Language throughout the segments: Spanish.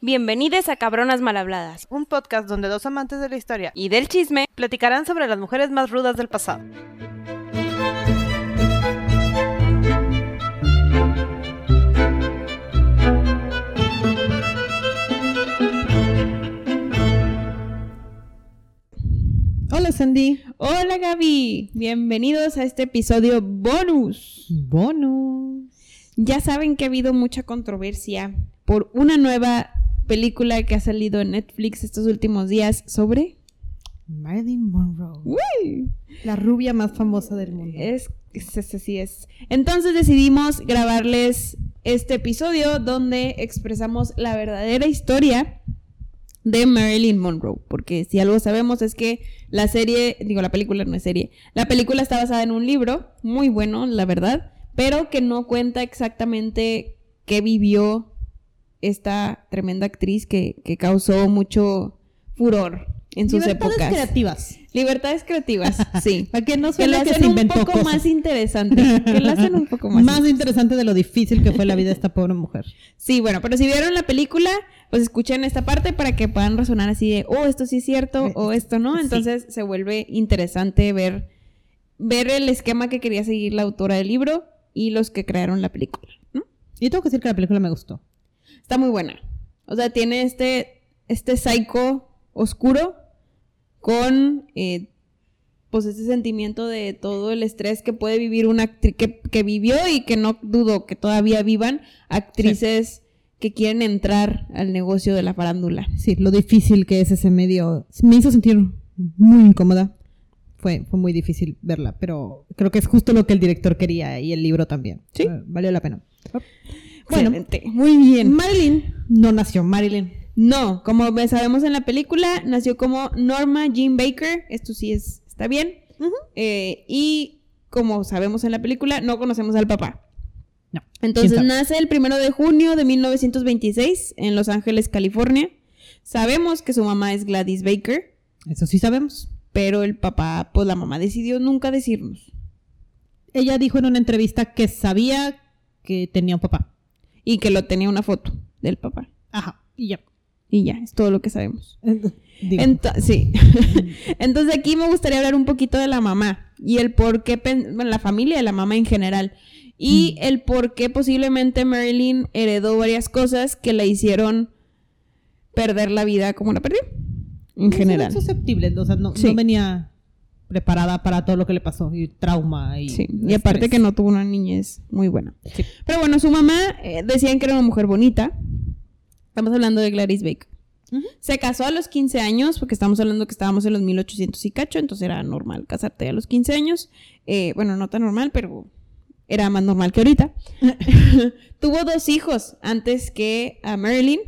Bienvenidos a Cabronas Malhabladas un podcast donde dos amantes de la historia y del chisme. platicarán sobre las mujeres más rudas del pasado. Hola Sandy. Hola Gaby, bienvenidos a este episodio bonus. Bonus. Ya saben que ha habido mucha controversia por una nueva película que ha salido en Netflix estos últimos días sobre... Marilyn Monroe. ¡Uy! La rubia más famosa del mundo. Es, es, es- así es. Entonces decidimos grabarles este episodio donde expresamos la verdadera historia de Marilyn Monroe. Porque si algo sabemos es que la serie, digo, la película no es serie, la película está basada en un libro, muy bueno, la verdad, pero que no cuenta exactamente qué vivió esta tremenda actriz que, que causó mucho furor en sus Libertades épocas. creativas. Libertades creativas, sí. Para que no Que la que, hacen se un poco cosas. más interesante. Que la hacen un poco más. Más interesante de lo difícil que fue la vida de esta pobre mujer. Sí, bueno, pero si vieron la película, pues escuchen esta parte para que puedan razonar así de, oh, esto sí es cierto, Eh, o esto no. sí. Entonces se vuelve interesante ver, ver el esquema que quería seguir la autora del libro y los que crearon la película. ¿no? Y tengo que decir que la película me gustó. Está muy buena. O sea, tiene este, este psycho oscuro con eh, pues ese sentimiento de todo el estrés que puede vivir una actriz que, que vivió y que no dudo que todavía vivan actrices que quieren entrar al negocio de la farándula. Sí, lo difícil que es ese medio. Me hizo sentir muy incómoda. Fue, fue muy difícil verla, pero creo que es justo lo que el director quería y el libro también. Sí. Valió la pena. Bueno, muy bien. Marilyn no nació Marilyn. No, como sabemos en la película, nació como Norma Jean Baker. Esto sí es, está bien. Eh, y como sabemos en la película, no conocemos al papá. No. Entonces nace el primero de junio de 1926 en Los Ángeles, California. Sabemos que su mamá es Gladys Baker, Eso sí sabemos. pero el papá, pues la mamá decidió nunca decirnos. Ella dijo en una entrevista que sabía que tenía un papá. Y que lo tenía una foto del papá. Ajá. Y ya. Y ya, es todo lo que sabemos. Digo, Ento- sí. Entonces aquí me gustaría hablar un poquito de la mamá y el por qué, bueno, la familia de la mamá en general. Y Mm. el por qué posiblemente Marilyn heredó varias cosas que la hicieron perder la vida como la perdió. En no general. era susceptible, o sea, no, Sí. no venía preparada para todo lo que le pasó y trauma y Sí, y aparte estrés. que no tuvo una niñez muy buena. Sí. Pero bueno, su mamá eh, decían que era una mujer bonita. Estamos hablando de Gladys Baker. Ujú. Se casó a los 15 años, porque estamos hablando que estábamos en los 1800 y cacho, entonces era normal casarte a los 15 años. Eh, bueno, no tan normal, pero era más normal que ahorita. Tuvo dos hijos antes que a Marilyn.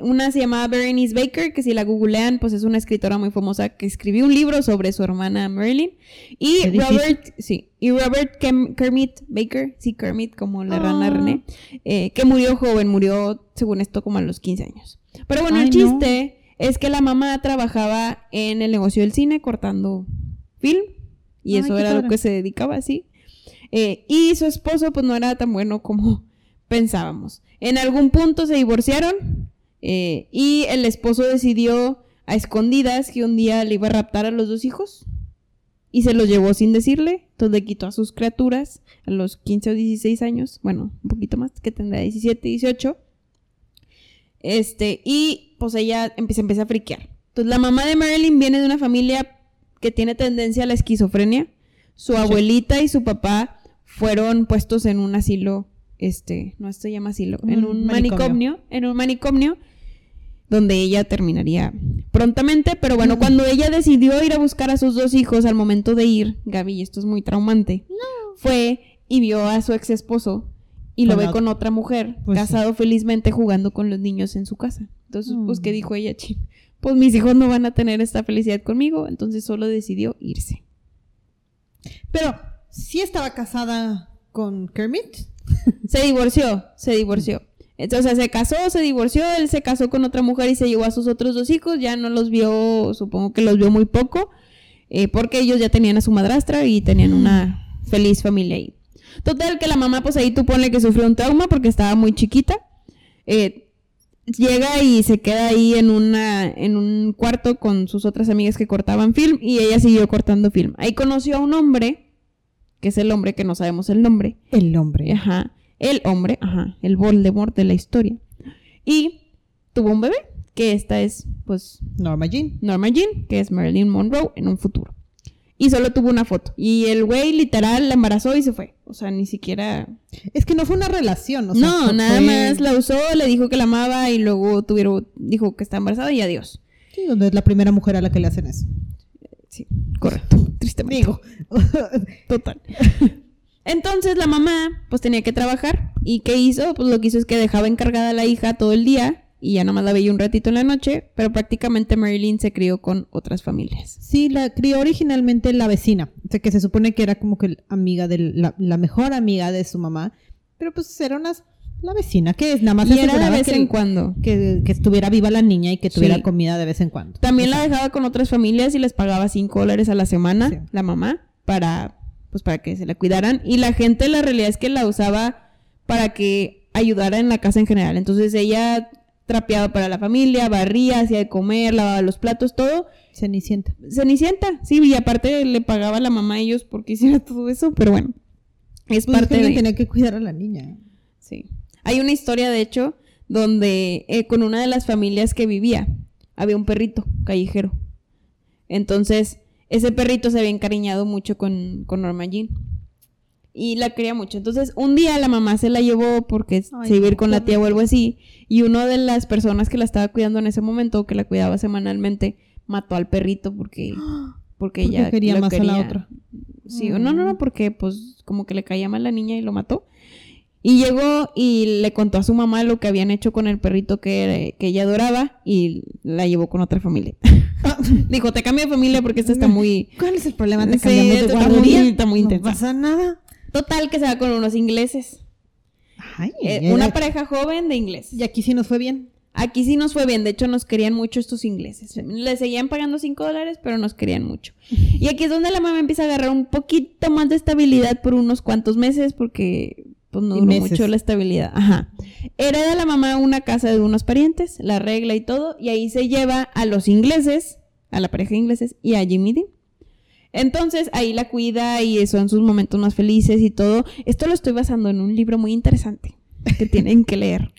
Una se llamaba Berenice Baker, que si la googlean, pues es una escritora muy famosa que escribió un libro sobre su hermana Marilyn. Y. Robert, sí, y Robert Kem- Kermit Baker, sí, Kermit, como la rana Ah. René, eh, que murió joven, murió, según esto, como a los 15 años. Pero bueno, el no. chiste es que la mamá trabajaba en el negocio del cine cortando film, y Ay, eso era lo que se dedicaba así. Eh, y su esposo, pues no era tan bueno como pensábamos. En algún punto se divorciaron eh, y el esposo decidió a escondidas que un día le iba a raptar a los dos hijos y se los llevó sin decirle. Entonces le quitó a sus criaturas a los 15 o 16 años, bueno, un poquito más, que tendrá 17, 18. Este, y pues ella empieza, empieza a friquear. Entonces la mamá de Marilyn viene de una familia que tiene tendencia a la esquizofrenia. Su abuelita y su papá fueron puestos en un asilo, este, no se llama asilo, en Un un manicomio. manicomio, en un manicomio donde ella terminaría prontamente, pero bueno, cuando ella decidió ir a buscar a sus dos hijos al momento de ir, Gaby, esto es muy traumante, fue y vio a su ex esposo y lo ve con otra mujer, Pues sí. casado felizmente jugando con los niños en su casa. Entonces, pues, Mm. ¿qué dijo ella? Chin, Pues mis hijos no van a tener esta felicidad conmigo, entonces solo decidió irse. Pero sí estaba casada con Kermit. Se divorció, se divorció. Entonces, se casó, se divorció, él se casó con otra mujer y se llevó a sus otros dos hijos, ya no los vio, supongo que los vio muy poco, eh, porque ellos ya tenían a su madrastra y tenían una feliz familia ahí. Total, que la mamá, pues ahí tú ponle que sufrió un trauma porque estaba muy chiquita. Eh, llega y se queda ahí en una en un cuarto con sus otras amigas que cortaban film y ella siguió cortando film. Ahí conoció a un hombre, que es el hombre que no sabemos el nombre. El hombre. Ajá, el hombre, ajá, el Voldemort de la historia. Y tuvo un bebé, que esta es pues Norma Jean. Norma Jean, que es Marilyn Monroe en un futuro. Y solo tuvo una foto. Y el güey literal la embarazó y se fue. O sea, ni siquiera... Es que no fue una relación, o sea, no, nada fue- más la usó, le dijo que la amaba y luego tuvieron, dijo que está embarazada y adiós. Sí, donde es la primera mujer a la que le hacen eso. Sí, correcto. Tristemente. Digo. Total. Entonces la mamá pues tenía que trabajar y ¿qué hizo? Pues lo que hizo es que dejaba encargada a la hija todo el día y ya nada más la veía un ratito en la noche, pero prácticamente Marilyn se crió con otras familias. Sí, la crió originalmente la vecina, o sea, que se supone que era como que amiga de la, la mejor amiga de su mamá, pero pues era una la vecina que es nada más Y era de vez que, en cuando. que, que estuviera viva la niña y que tuviera Sí. comida de vez en cuando. También la dejaba con otras familias y les pagaba 5 dólares a la semana, Sí. la mamá, para, pues para que se la cuidaran. Y la gente, la realidad es que la usaba para que ayudara en la casa en general. Entonces ella trapeaba para la familia, barría, hacía de comer, lavaba los platos, todo. Cenicienta. Cenicienta, sí, y aparte le pagaba a la mamá a ellos porque hiciera todo eso, pero bueno, es Pues es que parte alguien de... tenía que cuidar a la niña. Sí. Hay una historia, de hecho, donde eh, con una de las familias que vivía había un perrito callejero. Entonces, ese perrito se había encariñado mucho con, con Norma Jean. Y la quería mucho. Entonces, un día la mamá se la llevó porque Ay, se iba a ir con la tía o algo así. Y una de las personas que la estaba cuidando en ese momento, que la cuidaba semanalmente, mató al perrito porque, porque Porque ella quería más a la quería. otra. Sí, no, no, no, porque pues como que le caía mal la niña y lo mató. Y llegó y le contó a su mamá lo que habían hecho con el perrito que, que ella adoraba y la llevó con otra familia. Dijo, te cambio de familia porque esta está muy... ¿Cuál es el problema? ¿Te Sí, de guardería? está muy No pasa nada. Total, que se va con unos ingleses. Ay, Eh, una pareja joven de ingleses. Y aquí sí nos fue bien. Aquí sí nos fue bien, de hecho nos querían mucho estos ingleses. Les seguían pagando 5 dólares, pero nos querían mucho. Y aquí es donde la mamá empieza a agarrar un poquito más de estabilidad por unos cuantos meses, porque pues no duró meses. mucho la estabilidad. Ajá. Hereda la mamá una casa de unos parientes, la arregla y todo, y ahí se lleva a los ingleses, a la pareja de ingleses y a Jimmy Dean. Entonces ahí la cuida y son sus momentos más felices y todo. Esto lo estoy basando en un libro muy interesante que tienen que leer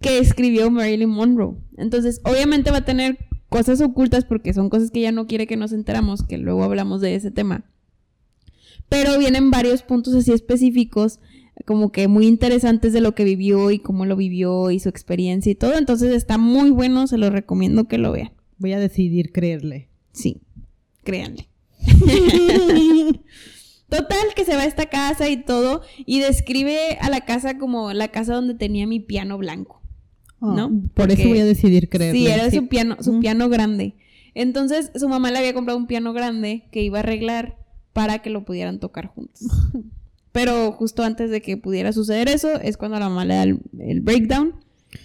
que escribió Marilyn Monroe. Entonces, obviamente va a tener cosas ocultas porque son cosas que ella no quiere que nos enteramos, que luego hablamos de ese tema. Pero vienen varios puntos así específicos, como que muy interesantes de lo que vivió y cómo lo vivió y su experiencia y todo. Entonces está muy bueno, se lo recomiendo que lo vean. Voy a decidir creerle. Sí, créanle. Total, que se va a esta casa y todo, y describe a la casa como la casa donde tenía mi piano blanco. ¿No? Ah, Por eso voy a decidir creerle. Sí, era su piano, su piano grande. Entonces, su mamá le había comprado un piano grande que iba a arreglar para que lo pudieran tocar juntos. Pero justo antes de que pudiera suceder eso, es cuando la mamá le da el, el breakdown.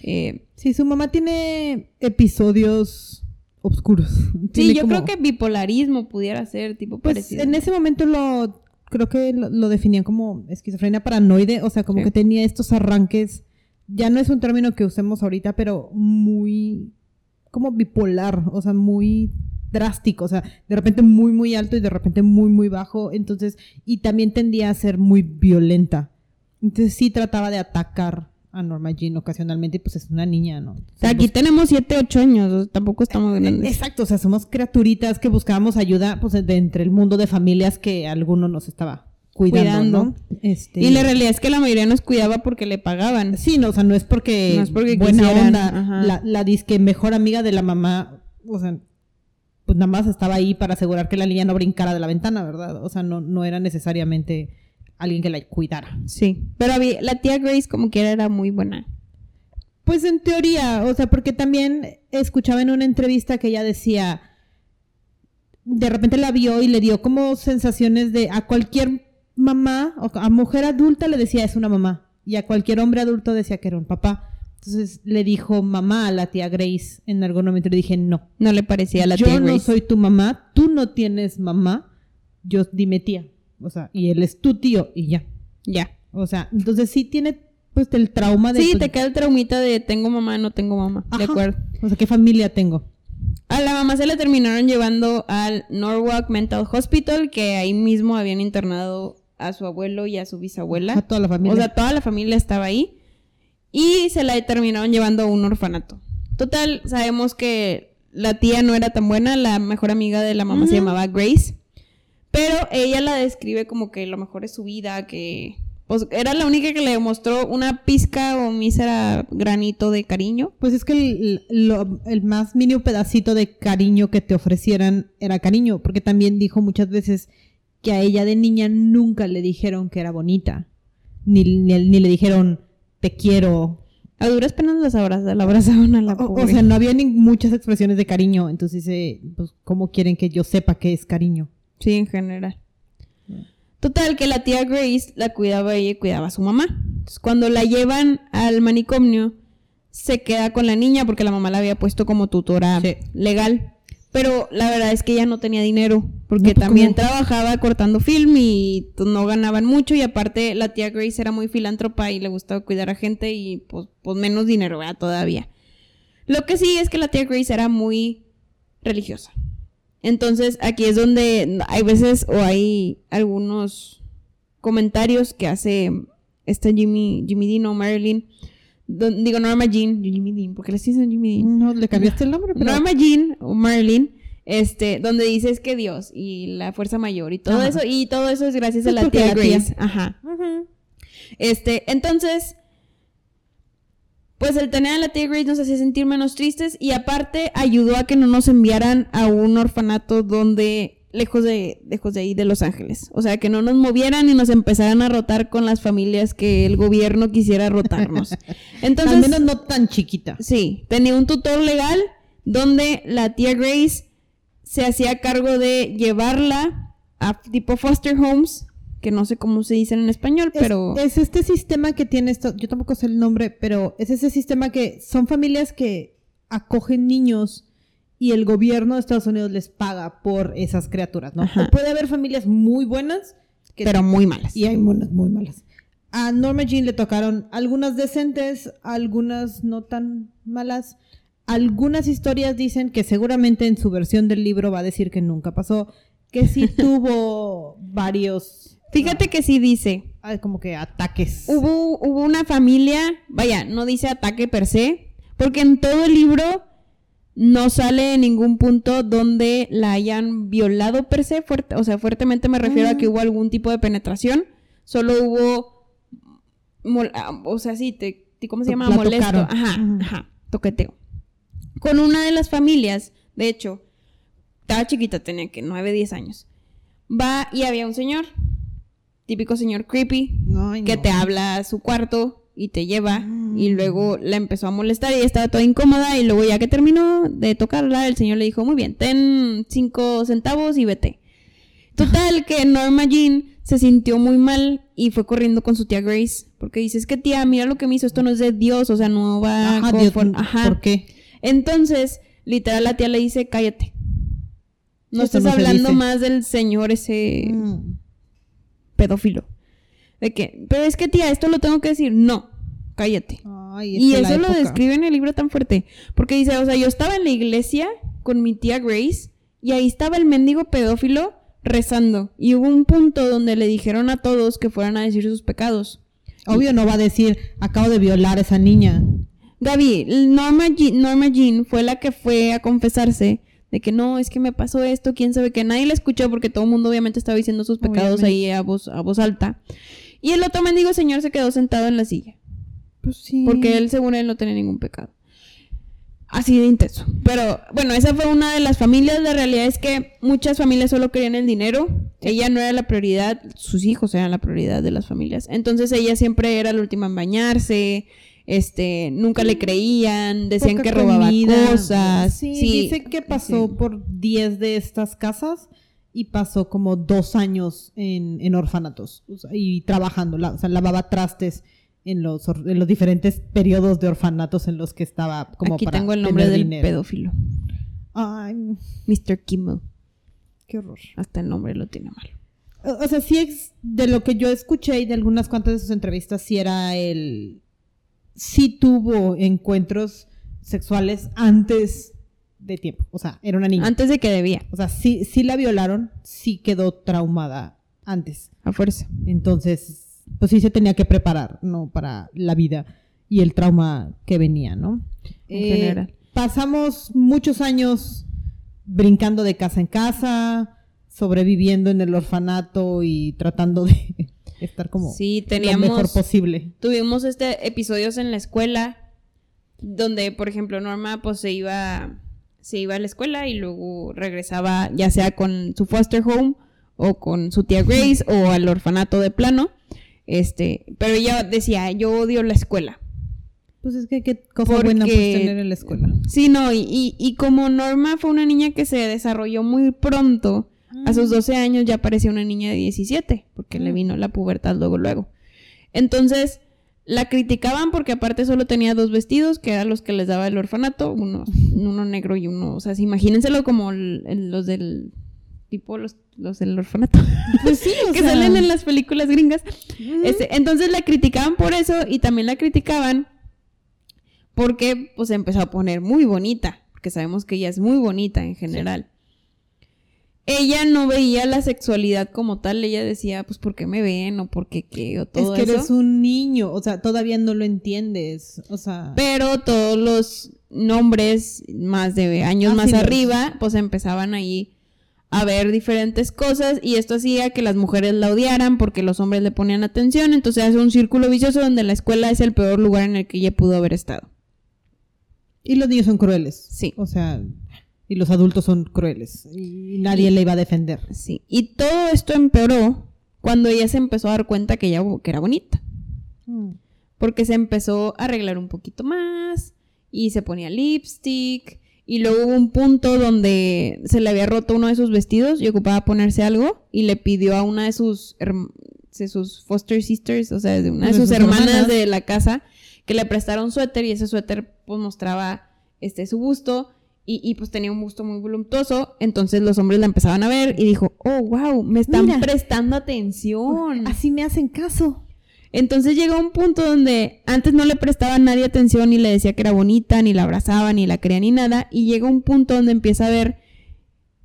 Eh, Sí, su mamá tiene episodios oscuros. sí, yo como- creo que bipolarismo pudiera ser tipo Pues parecido. en ese momento lo creo que lo, lo definían como esquizofrenia paranoide, o sea, como Sí. que tenía estos arranques, ya no es un término que usemos ahorita, pero muy como bipolar, o sea, muy drástico, o sea, de repente muy muy alto y de repente muy muy bajo, entonces y también tendía a ser muy violenta. Entonces sí trataba de atacar a Norma Jean ocasionalmente pues es una niña, ¿no? O sea, aquí tenemos 7, 8 años, tampoco estamos grandes. Exacto, o sea, somos criaturitas que buscábamos ayuda pues de entre el mundo de familias que alguno nos estaba cuidando, Cuidando. ¿no? Este, Y la realidad es que la mayoría nos cuidaba porque le pagaban. Sí, no, o sea, no es porque, No es porque buena quisieran, onda, la, la disque mejor amiga de la mamá, o sea, pues nada más estaba ahí para asegurar que la niña no brincara de la ventana, ¿verdad? O sea, no, no era necesariamente alguien que la cuidara. Sí. Pero había- la tía Grace como quiera era muy buena. Pues en teoría, o sea, porque también escuchaba en una entrevista que ella decía, de repente la vio y le dio como sensaciones de a cualquier mamá o a mujer adulta le decía es una mamá y a cualquier hombre adulto decía que era un papá. Entonces le dijo mamá a la tía Grace en algún momento le dije no. No le parecía a la yo tía no Grace. soy tu mamá, tú no tienes mamá, yo dime tía. O sea, y él es tu tío y ya. Ya. O sea, entonces sí tiene pues el trauma de... Sí, te queda el traumita de tengo mamá, no tengo mamá. De acuerdo. O sea, ¿qué familia tengo? A la mamá se la terminaron llevando al Norwalk Mental Hospital, que ahí mismo habían internado a su abuelo y a su bisabuela. A toda la familia. O sea, toda la familia estaba ahí. Y se la terminaron llevando a un orfanato. Total, sabemos que la tía no era tan buena, la mejor amiga de la mamá se llamaba Grace. Pero ella la describe como que lo mejor es su vida, que pues, era la única que le demostró una pizca o mísera granito de cariño. Pues es que el, lo- el más mínimo pedacito de cariño que te ofrecieran era cariño, porque también dijo muchas veces que a ella de niña nunca le dijeron que era bonita, ni, ni, ni le dijeron te quiero. A duras penas las abrazaba, la abrazaban a la O, o sea, no había ni muchas expresiones de cariño, entonces dice, pues, ¿cómo quieren que yo sepa qué es cariño? Sí, en general. Total, que la tía Grace la cuidaba ella y cuidaba a su mamá. Entonces, cuando la llevan al manicomio, se queda con la niña porque la mamá la había puesto como tutora Sí. legal. Pero la verdad es que ella no tenía dinero porque No, pues, también ¿cómo? trabajaba cortando film y pues, no ganaban mucho y aparte la tía Grace era muy filántropa y le gustaba cuidar a gente y pues, pues menos dinero, ¿verdad? Todavía. Lo que sí es que la tía Grace era muy religiosa. Entonces, aquí es donde hay veces o hay algunos comentarios que hace esta Jimmy, Jimmy Dean o Marilyn. Don- digo, Norma Jean, Jimmy Dean, porque le estoy diciendo Jimmy Dean. No, le cambiaste el nombre, pero... Norma Jean o Marilyn, este, donde dices que Dios y la fuerza mayor y todo Ajá. eso, y todo eso es gracias Pues a la porque tía la tía. Grace. Ajá. Este, entonces, pues el tener a la tía Grace nos hacía sentir menos tristes y aparte ayudó a que no nos enviaran a un orfanato donde lejos de lejos de ahí de Los Ángeles, o sea, que no nos movieran y nos empezaran a rotar con las familias que el gobierno quisiera rotarnos. Entonces, Al menos no tan chiquita. Sí, tenía un tutor legal donde la tía Grace se hacía cargo de llevarla a tipo foster homes, que no sé cómo se dicen en español, Es- pero Es, este sistema que tiene esto, yo tampoco sé el nombre, pero es ese sistema que son familias que acogen niños y el gobierno de Estados Unidos les paga por esas criaturas, ¿no? Ajá. Puede haber familias muy buenas que- pero muy malas. y hay unas muy malas. A Norma Jean le tocaron algunas decentes, algunas no tan malas. Algunas historias dicen que seguramente en su versión del libro va a decir que nunca pasó, que sí tuvo varios, Fíjate que sí dice, ah, como que ataques. hubo, hubo una familia, vaya, no dice ataque per se, porque en todo el libro no sale en ningún punto donde la hayan violado per se, fuerte, o sea, fuertemente me refiero a que hubo algún tipo de penetración, solo hubo, mol- ah, o sea, sí, te, ¿cómo se llama? La Molesto, tocaron. ajá, ajá, toqueteo. Con una de las familias, de hecho, estaba chiquita, tenía que 9, 10 años, va y había un señor, típico señor creepy, que no. te habla a su cuarto y te lleva Mm. y luego la empezó a molestar y estaba toda incómoda y luego ya que terminó de tocarla el señor le dijo muy bien ten cinco centavos y vete total que Norma Jean se sintió muy mal y fue corriendo con su tía Grace porque dice es que tía mira lo que me hizo esto no es de Dios o sea no va Ajá, Dios, por- ajá. ¿por qué? entonces literal la tía le dice cállate no estás no hablando más del señor ese Mm. pedófilo. De que, pero es que tía, esto lo tengo que decir. No, cállate. Ay, Y eso lo describe en el libro tan fuerte. Porque dice, o sea, yo estaba en la iglesia con mi tía Grace y ahí estaba el mendigo pedófilo rezando. Y hubo un punto donde le dijeron a todos que fueran a decir sus pecados. Obvio no va a decir, acabo de violar a esa niña. Gaby, Norma, Jean, Norma Jean fue la que fue a confesarse de que no, es que me pasó esto, quién sabe que nadie la escuchó porque todo el mundo obviamente estaba diciendo sus pecados Obviamente. ahí a voz, a voz alta. Y el otro mendigo señor se quedó sentado en la silla. Pues sí. Porque él, según él, no tenía ningún pecado. Así de intenso. Pero bueno, esa fue una de las familias. La realidad es que muchas familias solo querían el dinero. Ella no era la prioridad, sus hijos eran la prioridad de las familias. Entonces ella siempre era la última en bañarse. Este, nunca le creían, decían Poca que robaba comida. cosas. Sí, Sí, dice que pasó sí. por 10 de estas casas y pasó como dos años en, en orfanatos o sea, y trabajando, la- o sea, lavaba trastes en los, en los diferentes periodos de orfanatos en los que estaba como Aquí para tengo el nombre del dinero. pedófilo. Ay, Mr. Kimmel. qué horror. Hasta el nombre lo tiene mal. O o sea, sí es de lo que yo escuché y de algunas cuantas de sus entrevistas, sí era el, sí tuvo encuentros sexuales antes de tiempo. O sea, era una niña. Antes de que debía, O sea, sí, sí la violaron, sí quedó traumada antes. a fuerza. Entonces, pues sí se tenía que preparar, ¿no? Para la vida y el trauma que venía, ¿no? En Eh, general. Pasamos muchos años brincando de casa en casa, sobreviviendo en el orfanato y tratando de estar como Sí, lo mejor posible. Tuvimos este episodios en la escuela donde, por ejemplo, Norma pues se iba se iba a la escuela y luego regresaba ya sea con su foster home o con su tía Grace o al orfanato de plano. Este, pero ella decía, "Yo odio la escuela." Pues es que qué cosa buena Porque- puedes tener en la escuela. Sí, no, y, y, y como Norma fue una niña que se desarrolló muy pronto, a sus 12 años ya parecía una niña de 17, porque le Mm. vino la pubertad luego, luego. Entonces, la criticaban porque aparte solo tenía dos vestidos, que eran los que les daba el orfanato, uno, uno negro y uno, o sea, imagínenselo como el- el- los del, tipo los, los del orfanato, Pues sí, o que sea, salen en las películas gringas. Este, entonces la criticaban por eso y también la criticaban porque pues se empezó a poner muy bonita, porque sabemos que ella es muy bonita en general. Ella no veía la sexualidad como tal, ella decía, pues, ¿por qué me ven? o ¿por qué qué? o es todo que eso. eres un niño, o sea, todavía no lo entiendes, o sea, Pero todos los nombres más de años Ah, más sí, arriba, pues empezaban ahí a ver diferentes cosas y esto hacía que las mujeres la odiaran porque los hombres le ponían atención, entonces hace un círculo vicioso donde la escuela es el peor lugar en el que ella pudo haber estado. y los niños son crueles. Sí. O sea, y los adultos son crueles y nadie le iba a defender. Sí, y todo esto empeoró cuando ella se empezó a dar cuenta que ella que era bonita, porque se empezó a arreglar un poquito más y se ponía lipstick y luego hubo un punto donde se le había roto uno de sus vestidos y ocupaba ponerse algo y le pidió a una de sus de sus foster sisters, o sea, de una de, De sus, sus hermanas, hermanas. de la casa que le prestara un suéter y ese suéter pues mostraba este su busto y, y, pues tenía un busto muy voluptuoso, entonces los hombres la empezaban a ver y dijo, "Oh, wow, me están Mira. prestando atención." Así me hacen caso. Entonces llegó un punto donde antes no le prestaba a nadie atención, ni le decía que era bonita, ni la abrazaba, ni la quería, ni nada. Y llega un punto donde empieza a ver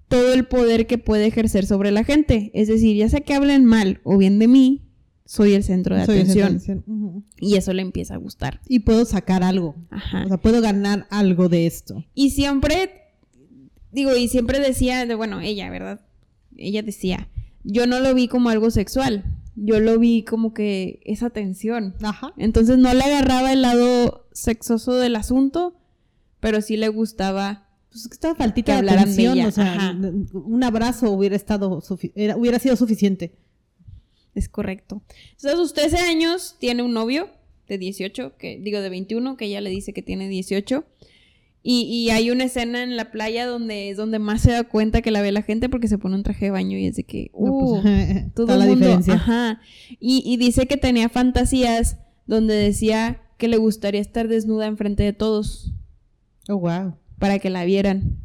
todo el poder que puede ejercer sobre la gente. Es decir, ya sea que hablen mal o bien de mí, soy el centro de Soy atención. Y eso le empieza a gustar. Y puedo sacar algo. Ajá. O sea, puedo ganar algo de esto. Y siempre, digo, y siempre decía, de, bueno, ella, ¿verdad? Ella decía, yo no lo vi como algo sexual, yo lo vi como que esa tensión. Ajá. Entonces no le agarraba el lado sexoso del asunto, pero sí le gustaba. Pues estaba faltita Que de atención, o sea, ajá. un abrazo hubiera estado era- hubiera sido suficiente. Es correcto. Entonces a sus 13 años tiene un novio de 18, que digo de 21, que ella le dice que tiene 18. Y, y hay una escena en la playa donde es donde más se da cuenta que la ve la gente porque se pone un traje de baño y es de que, No, uh, pues, todo la mundo, diferencia. ajá. Y, y dice que tenía fantasías donde decía que le gustaría estar desnuda enfrente de todos Oh, wow. para que la vieran.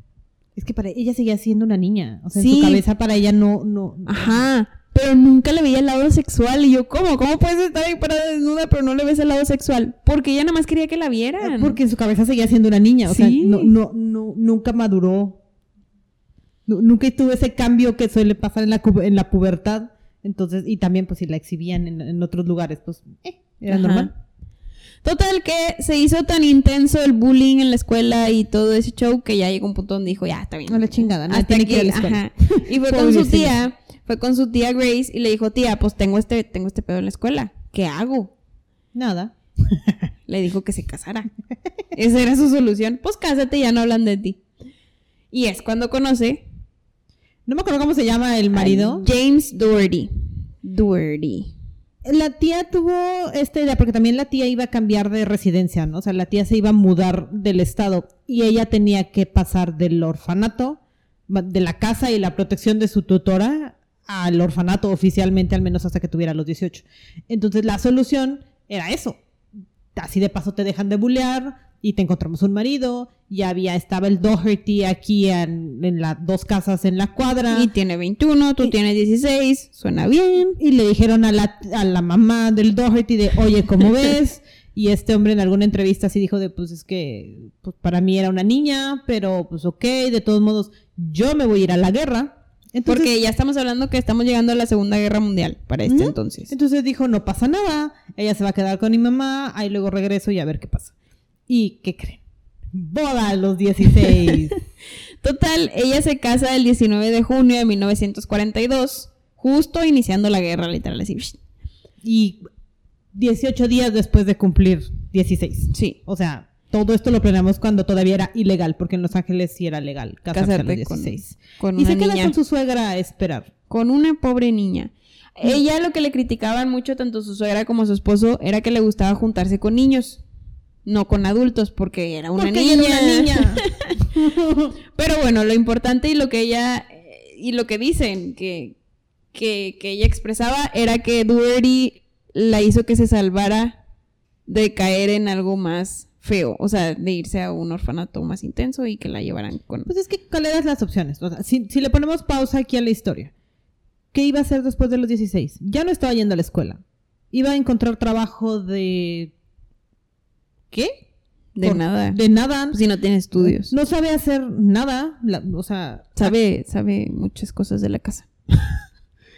Es que para ella seguía siendo una niña. O sea, en su cabeza para ella no, no. Ajá. Pero nunca le veía el lado sexual. Y yo, ¿cómo? ¿Cómo puedes estar ahí parada desnuda pero no le ves el lado sexual? Porque ella nada más quería que la vieran. Porque en su cabeza seguía siendo una niña. O sea, Sí. no, no, no- nunca maduró. Nu- nunca tuvo ese cambio que suele pasar en la, en la pubertad. Entonces, y también, pues, si la exhibían en, en otros lugares, pues, eh, era Ajá. normal. Total que se hizo tan intenso el bullying en la escuela y todo ese show que ya llegó un punto donde dijo, ya, está bien. No la chingada, no tiene que ir a la aquí, escuela. ajá. Y fue con su tía, fue con su tía Grace y le dijo, tía, pues tengo este, tengo este pedo en la escuela. ¿Qué hago? Nada. Le dijo que se casara. Esa era su solución. Pues cásate, ya no hablan de ti. Y es cuando conoce No me acuerdo cómo se llama el marido. James Doherty. Doherty. La tía tuvo esta idea, porque también la tía iba a cambiar de residencia, ¿no? O sea, la tía se iba a mudar del estado y ella tenía que pasar del orfanato, de la casa y la protección de su tutora al orfanato oficialmente, al menos hasta que tuviera los 18. Entonces la solución era eso. Así de paso te dejan de bulear y te encontramos un marido. Ya había, estaba el Doherty aquí en, en las dos casas en la cuadra. Y tiene 21, tú tienes 16. Suena bien. Y le dijeron a la, a la mamá del Doherty de, oye, ¿cómo ves? Y este hombre en alguna entrevista sí dijo de, pues es que pues, para mí era una niña, pero pues ok, de todos modos, yo me voy a ir a la guerra. Entonces, Porque ya estamos hablando que estamos llegando a la Segunda Guerra Mundial para este entonces. Entonces dijo, no pasa nada, ella se va a quedar con mi mamá, ahí luego regreso y a ver qué pasa. ¿Y qué creen? Boda a los 16. Total, ella se casa el 19 de junio de 1942, justo iniciando la guerra, literal, así. y 18 días después de cumplir 16. Sí. O sea, todo esto lo planeamos cuando todavía era ilegal, porque en Los Ángeles sí era legal casarse a los Casarte con, 16. con y una se queda niña. con su suegra a esperar. Con una pobre niña. Ella lo que le criticaban mucho tanto su suegra como su esposo era que le gustaba juntarse con niños, no con adultos, porque era una Porque niña. era una niña. Pero bueno, lo importante y lo que ella y lo que dicen que, que, que ella expresaba era que Doherty la hizo que se salvara de caer en algo más feo, o sea, de irse a un orfanato más intenso y que la llevaran con... Pues es que, ¿cuáles eran las opciones? O sea, si, si le ponemos pausa aquí a la historia, ¿qué iba a hacer después de los 16? Ya no estaba yendo a la escuela. Iba a encontrar trabajo de... ¿Qué? De Por- nada. De nada. si no tiene estudios. No sabe hacer nada. la- o sea, Sabe, sabe muchas cosas de la casa.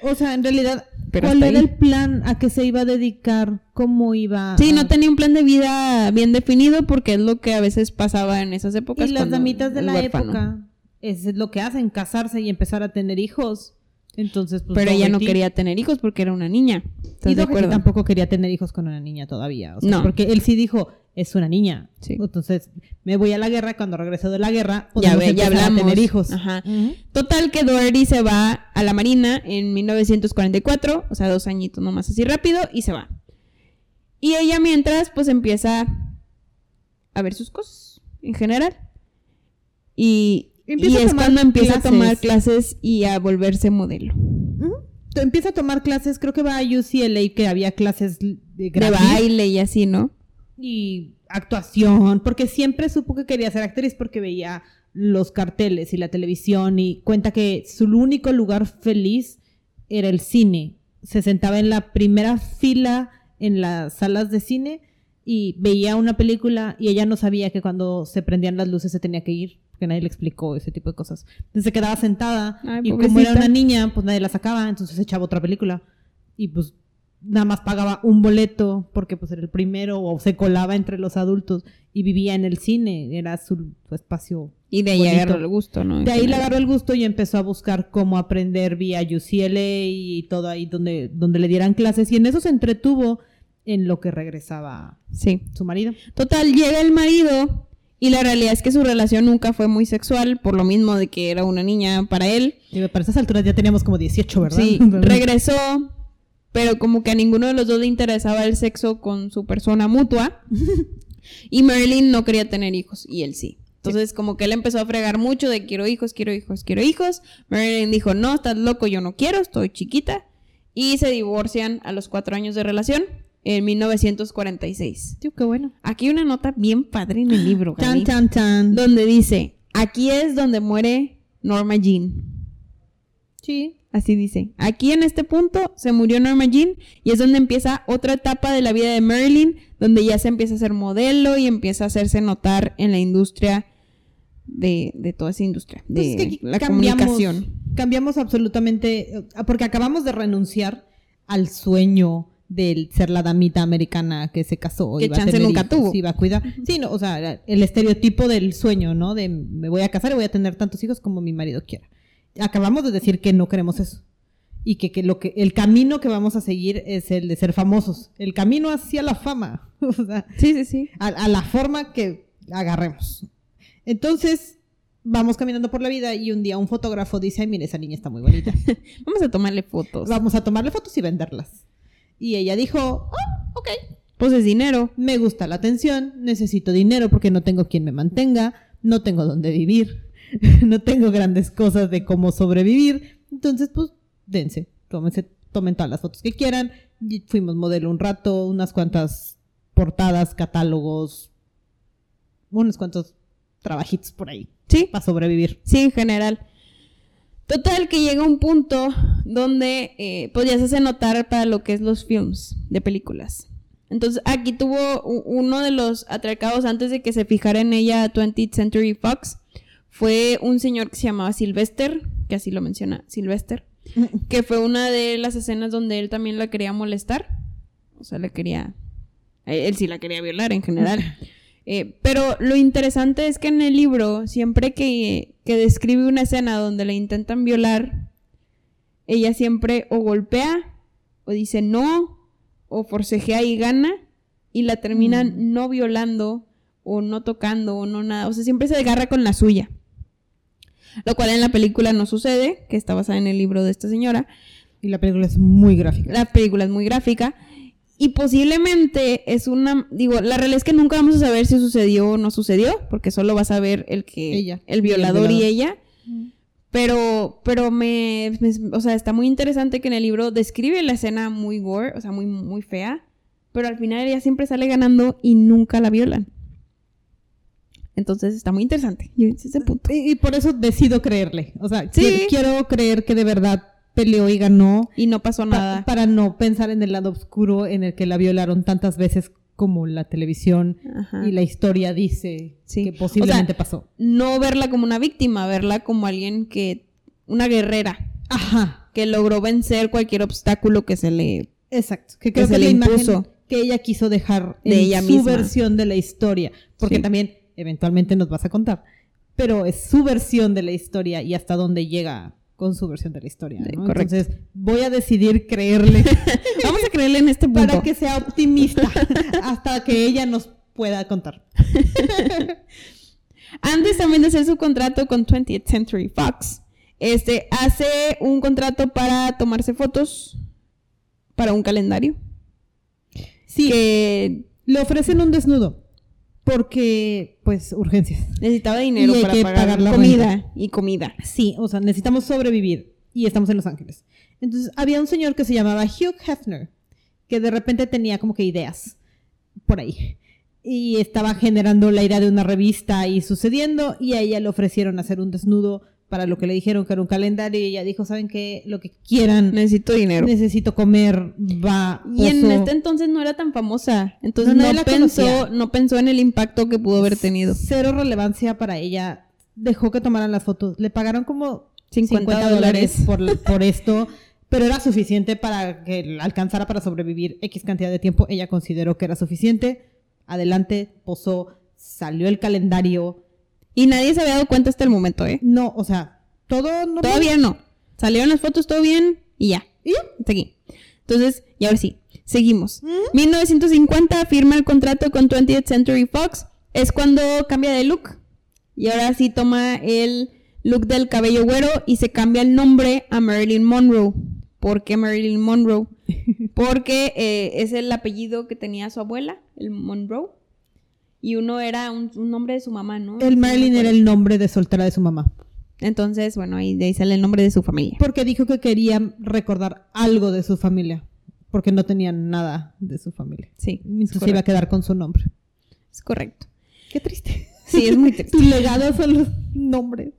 O sea, en realidad, Pero ¿cuál era ahí. el plan? ¿A qué se iba a dedicar? ¿Cómo iba? Sí, a- no tenía un plan de vida bien definido porque es lo que a veces pasaba en esas épocas. Y las damitas de la huérfano. época, eso es lo que hacen, casarse y empezar a tener hijos. Entonces, pues, Pero ella no quería tener hijos porque era una niña. ¿Estás Y de acuerdo? tampoco quería tener hijos con una niña todavía. o sea, No. Porque él sí dijo, es una niña. Sí. Entonces, me voy a la guerra. Cuando regreso de la guerra, Ya, podemos ve, ya hablamos. a tener hijos. Ajá. Total que Doherty se va a la Marina en 1944, o sea, dos añitos nomás así rápido, y se va. Y ella mientras, pues empieza a ver sus cosas en general. Y, y es cuando empieza a tomar clases. y a volverse modelo. Empieza a tomar clases, creo que va a UCLA, que había clases de baile y así, ¿no? Y actuación, porque siempre supo que quería ser actriz porque veía los carteles y la televisión y cuenta que su único lugar feliz era el cine. Se sentaba en la primera fila en las salas de cine y veía una película y ella no sabía que cuando se prendían las luces se tenía que ir, porque nadie le explicó ese tipo de cosas. Entonces se quedaba sentada Ay, y como era una niña, pues nadie la sacaba, entonces se echaba otra película y pues nada más pagaba un boleto porque pues era el primero o se colaba entre los adultos y vivía en el cine, era su, su espacio. Y de ahí Bonito. agarró el gusto, ¿no? En De ahí le agarró el gusto y empezó a buscar cómo aprender vía UCLA y todo ahí donde, donde le dieran clases y en eso se entretuvo en lo que regresaba Sí. su marido. Total, llega el marido y la realidad es que su relación nunca fue muy sexual, por lo mismo de que era una niña para él. Y para esas alturas ya teníamos como 18, ¿verdad? Sí, regresó, pero como que a ninguno de los dos le interesaba el sexo con su persona mutua. y Marilyn no quería tener hijos y él sí. Entonces, como que él empezó a fregar mucho de quiero hijos, quiero hijos, quiero hijos. Marilyn dijo, no, estás loco, yo no quiero, estoy chiquita. Y se divorcian a los cuatro años de relación en 1946. Tío, qué bueno. Aquí hay una nota bien padre en el libro, Gaby, Tan, tan, tan. donde dice, aquí es donde muere Norma Jean. Sí. Así dice. Aquí en este punto se murió Norma Jean y es donde empieza otra etapa de la vida de Marilyn, donde ya se empieza a ser modelo y empieza a hacerse notar en la industria de, de toda esa industria, de Pues es que la cambiamos- comunicación. Cambiamos absolutamente, eh, porque acabamos de renunciar al sueño del ser la damita americana que se casó. Que iba a chance tener nunca hijos, tuvo. Iba a cuidar. Sí, no, o sea, el estereotipo del sueño, ¿no? De me voy a casar y voy a tener tantos hijos como mi marido quiera. Acabamos de decir que no queremos eso. Y que, que lo que el camino que vamos a seguir es el de ser famosos. El camino hacia la fama. o sea, Sí, sí, sí. a, a la forma que agarremos. Entonces, vamos caminando por la vida y un día un fotógrafo dice, ay, mire, esa niña está muy bonita. Vamos a tomarle fotos. Vamos a tomarle fotos y venderlas. Y ella dijo, "Ah, ok, Pues es dinero. me gusta la atención, necesito dinero porque no tengo quien me mantenga, no tengo dónde vivir, no tengo grandes cosas de cómo sobrevivir. Entonces, pues, dense, tómense, tomen todas las fotos que quieran. Y fuimos modelo un rato, unas cuantas portadas, catálogos, unos cuantos trabajitos por ahí Sí, para sobrevivir. sí, en general. Total, que llega un punto donde eh, pues ya se hace notar para lo que es los films de películas. Entonces aquí tuvo uno de los atracados antes de que se fijara en ella 20th Century Fox. Fue un señor que se llamaba Sylvester, que así lo menciona, Sylvester, que fue una de las escenas donde él también la quería molestar. O sea, le quería... eh, Él sí la quería violar en general. Eh, pero lo interesante es que en el libro, siempre que, que describe una escena donde la intentan violar, ella siempre o golpea, o dice no, o forcejea y gana, y la terminan no violando, o no tocando, o no nada. O sea, siempre se agarra con la suya. Lo cual en la película no sucede, que está basada en el libro de esta señora. Y la película es muy gráfica. La película es muy gráfica. Y posiblemente es una. Digo, la realidad es que nunca vamos a saber si sucedió o no sucedió, porque solo vas a ver el que. Ella. El violador y, violador. ella. Pero, pero me, me- O sea, está muy interesante que en el libro describe la escena muy gore, o sea, muy, muy fea. Pero al final ella siempre sale ganando y nunca la violan. Entonces está muy interesante. Y ese es el punto. Y, y por eso decido creerle. O sea, Sí. quiero, quiero creer que de verdad peleó y ganó. Y no pasó pa- nada. para no pensar en el lado oscuro en el que la violaron tantas veces como la televisión Ajá. y la historia dice Sí. que posiblemente O sea, pasó. no verla como una víctima, verla como alguien que. Una guerrera. Ajá, que logró vencer cualquier obstáculo que se le... exacto. Que creo se que, le es la imagen impuso. que ella quiso dejar De en ella su misma. versión de la historia. Porque Sí. también, eventualmente nos vas a contar. Pero es su versión de la historia y hasta dónde llega con su versión de la historia. ¿no? correcto. Entonces, voy a decidir creerle Vamos a creerle en este punto. para que sea optimista hasta que ella nos pueda contar. Antes también de hacer su contrato con 20th Century Fox, este, hace un contrato para tomarse fotos para un calendario. Sí, Que le ofrecen un desnudo porque, pues, urgencias. necesitaba dinero Y hay para que pagar pagar la comida y comida. Sí, o sea, necesitamos sobrevivir y estamos en Los Ángeles. Entonces, había un señor que se llamaba Hugh Hefner, que de repente tenía como que ideas por ahí. Y estaba generando la idea de una revista y sucediendo, y a ella le ofrecieron hacer un desnudo para lo que le dijeron que era un calendario, y ella dijo, ¿saben qué? Lo que quieran, Necesito dinero. necesito comer, va. Y en oso". este entonces no era tan famosa. Entonces No, no, nadie la pensó, conocía. no pensó en el impacto que pudo haber tenido. Cero relevancia para ella. Dejó que tomaran las fotos. Le pagaron como 50 50 dólares. dólares por, por esto, pero era suficiente para que alcanzara para sobrevivir X cantidad de tiempo. Ella consideró que era suficiente. Adelante, posó, salió el calendario. Y nadie se había dado cuenta hasta el momento, ¿eh? No, o sea, todo normal. Todavía no. Salieron las fotos, todo bien y ya. Y ya. Hasta aquí. Entonces, y ahora sí, seguimos. 1950 firma el contrato con 20th Century Fox. Es cuando cambia de look. Y ahora sí toma el look del cabello güero y se cambia el nombre a Marilyn Monroe. ¿Por qué Marilyn Monroe? Porque eh, es el apellido que tenía su abuela, el Monroe. Y uno era un, un nombre de su mamá, ¿no? El Marilyn era el nombre de soltera de su mamá. Entonces, bueno, ahí de ahí sale el nombre de su familia. Porque dijo que quería recordar algo de su familia. Porque no tenía nada de su familia. Sí, es Entonces iba a quedar con su nombre. Es correcto. Qué triste. Sí, es muy triste. Tu legado son los nombres.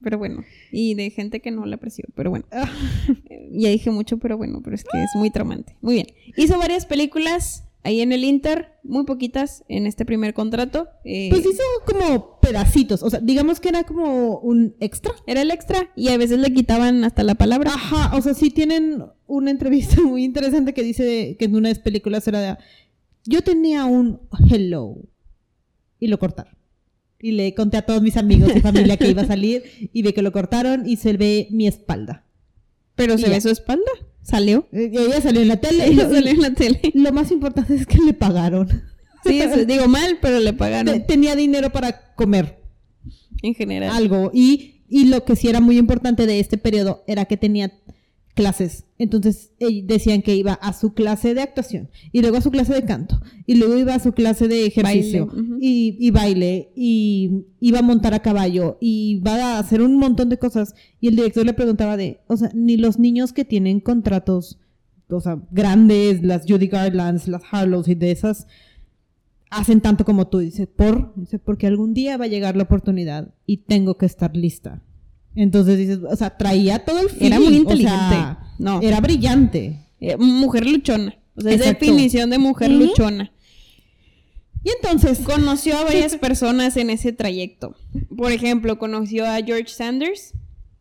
Pero bueno, y de gente que no le apreció, pero bueno. Ah. Ya dije mucho, pero bueno, pero es que es muy traumante. Muy bien. Hizo varias películas ahí en el Inter, muy poquitas en este primer contrato. Eh, Pues hizo como pedacitos. O sea, digamos que era como un extra. Era el extra y a veces le quitaban hasta la palabra. Ajá, o sea, sí tienen una entrevista muy interesante que dice que en una de las películas era de, yo tenía un hello y lo cortaron. Y le conté a todos mis amigos y familia que iba a salir y ve que lo cortaron y se ve mi espalda. pero se ya. ve su espalda. Salió. Eh, Ella salió en la tele Ella lo, salió en la tele. lo más importante es que le pagaron. Sí, eso, digo mal, pero le pagaron Tenía dinero para comer. en general. algo. Y, y lo que sí era muy importante de este periodo era que tenía clases. Entonces decían que iba a su clase de actuación y luego a su clase de canto y luego iba a su clase de ejercicio Baile, ujú. y, y baile y iba a montar a caballo y va a hacer un montón de cosas. Y el director le preguntaba de, o sea, ni los niños que tienen contratos, o sea, grandes, las Judy Garlands, las Harlows y de esas, hacen tanto como tú. Dice, por, dice, porque algún día va a llegar la oportunidad y tengo que estar lista. Entonces dices, o sea, traía todo el feeling. Era muy o inteligente. sea, No. Era brillante. Eh, mujer luchona. O sea, es definición de mujer luchona. Y entonces, Conoció a varias personas en ese trayecto. Por ejemplo, conoció a George Sanders,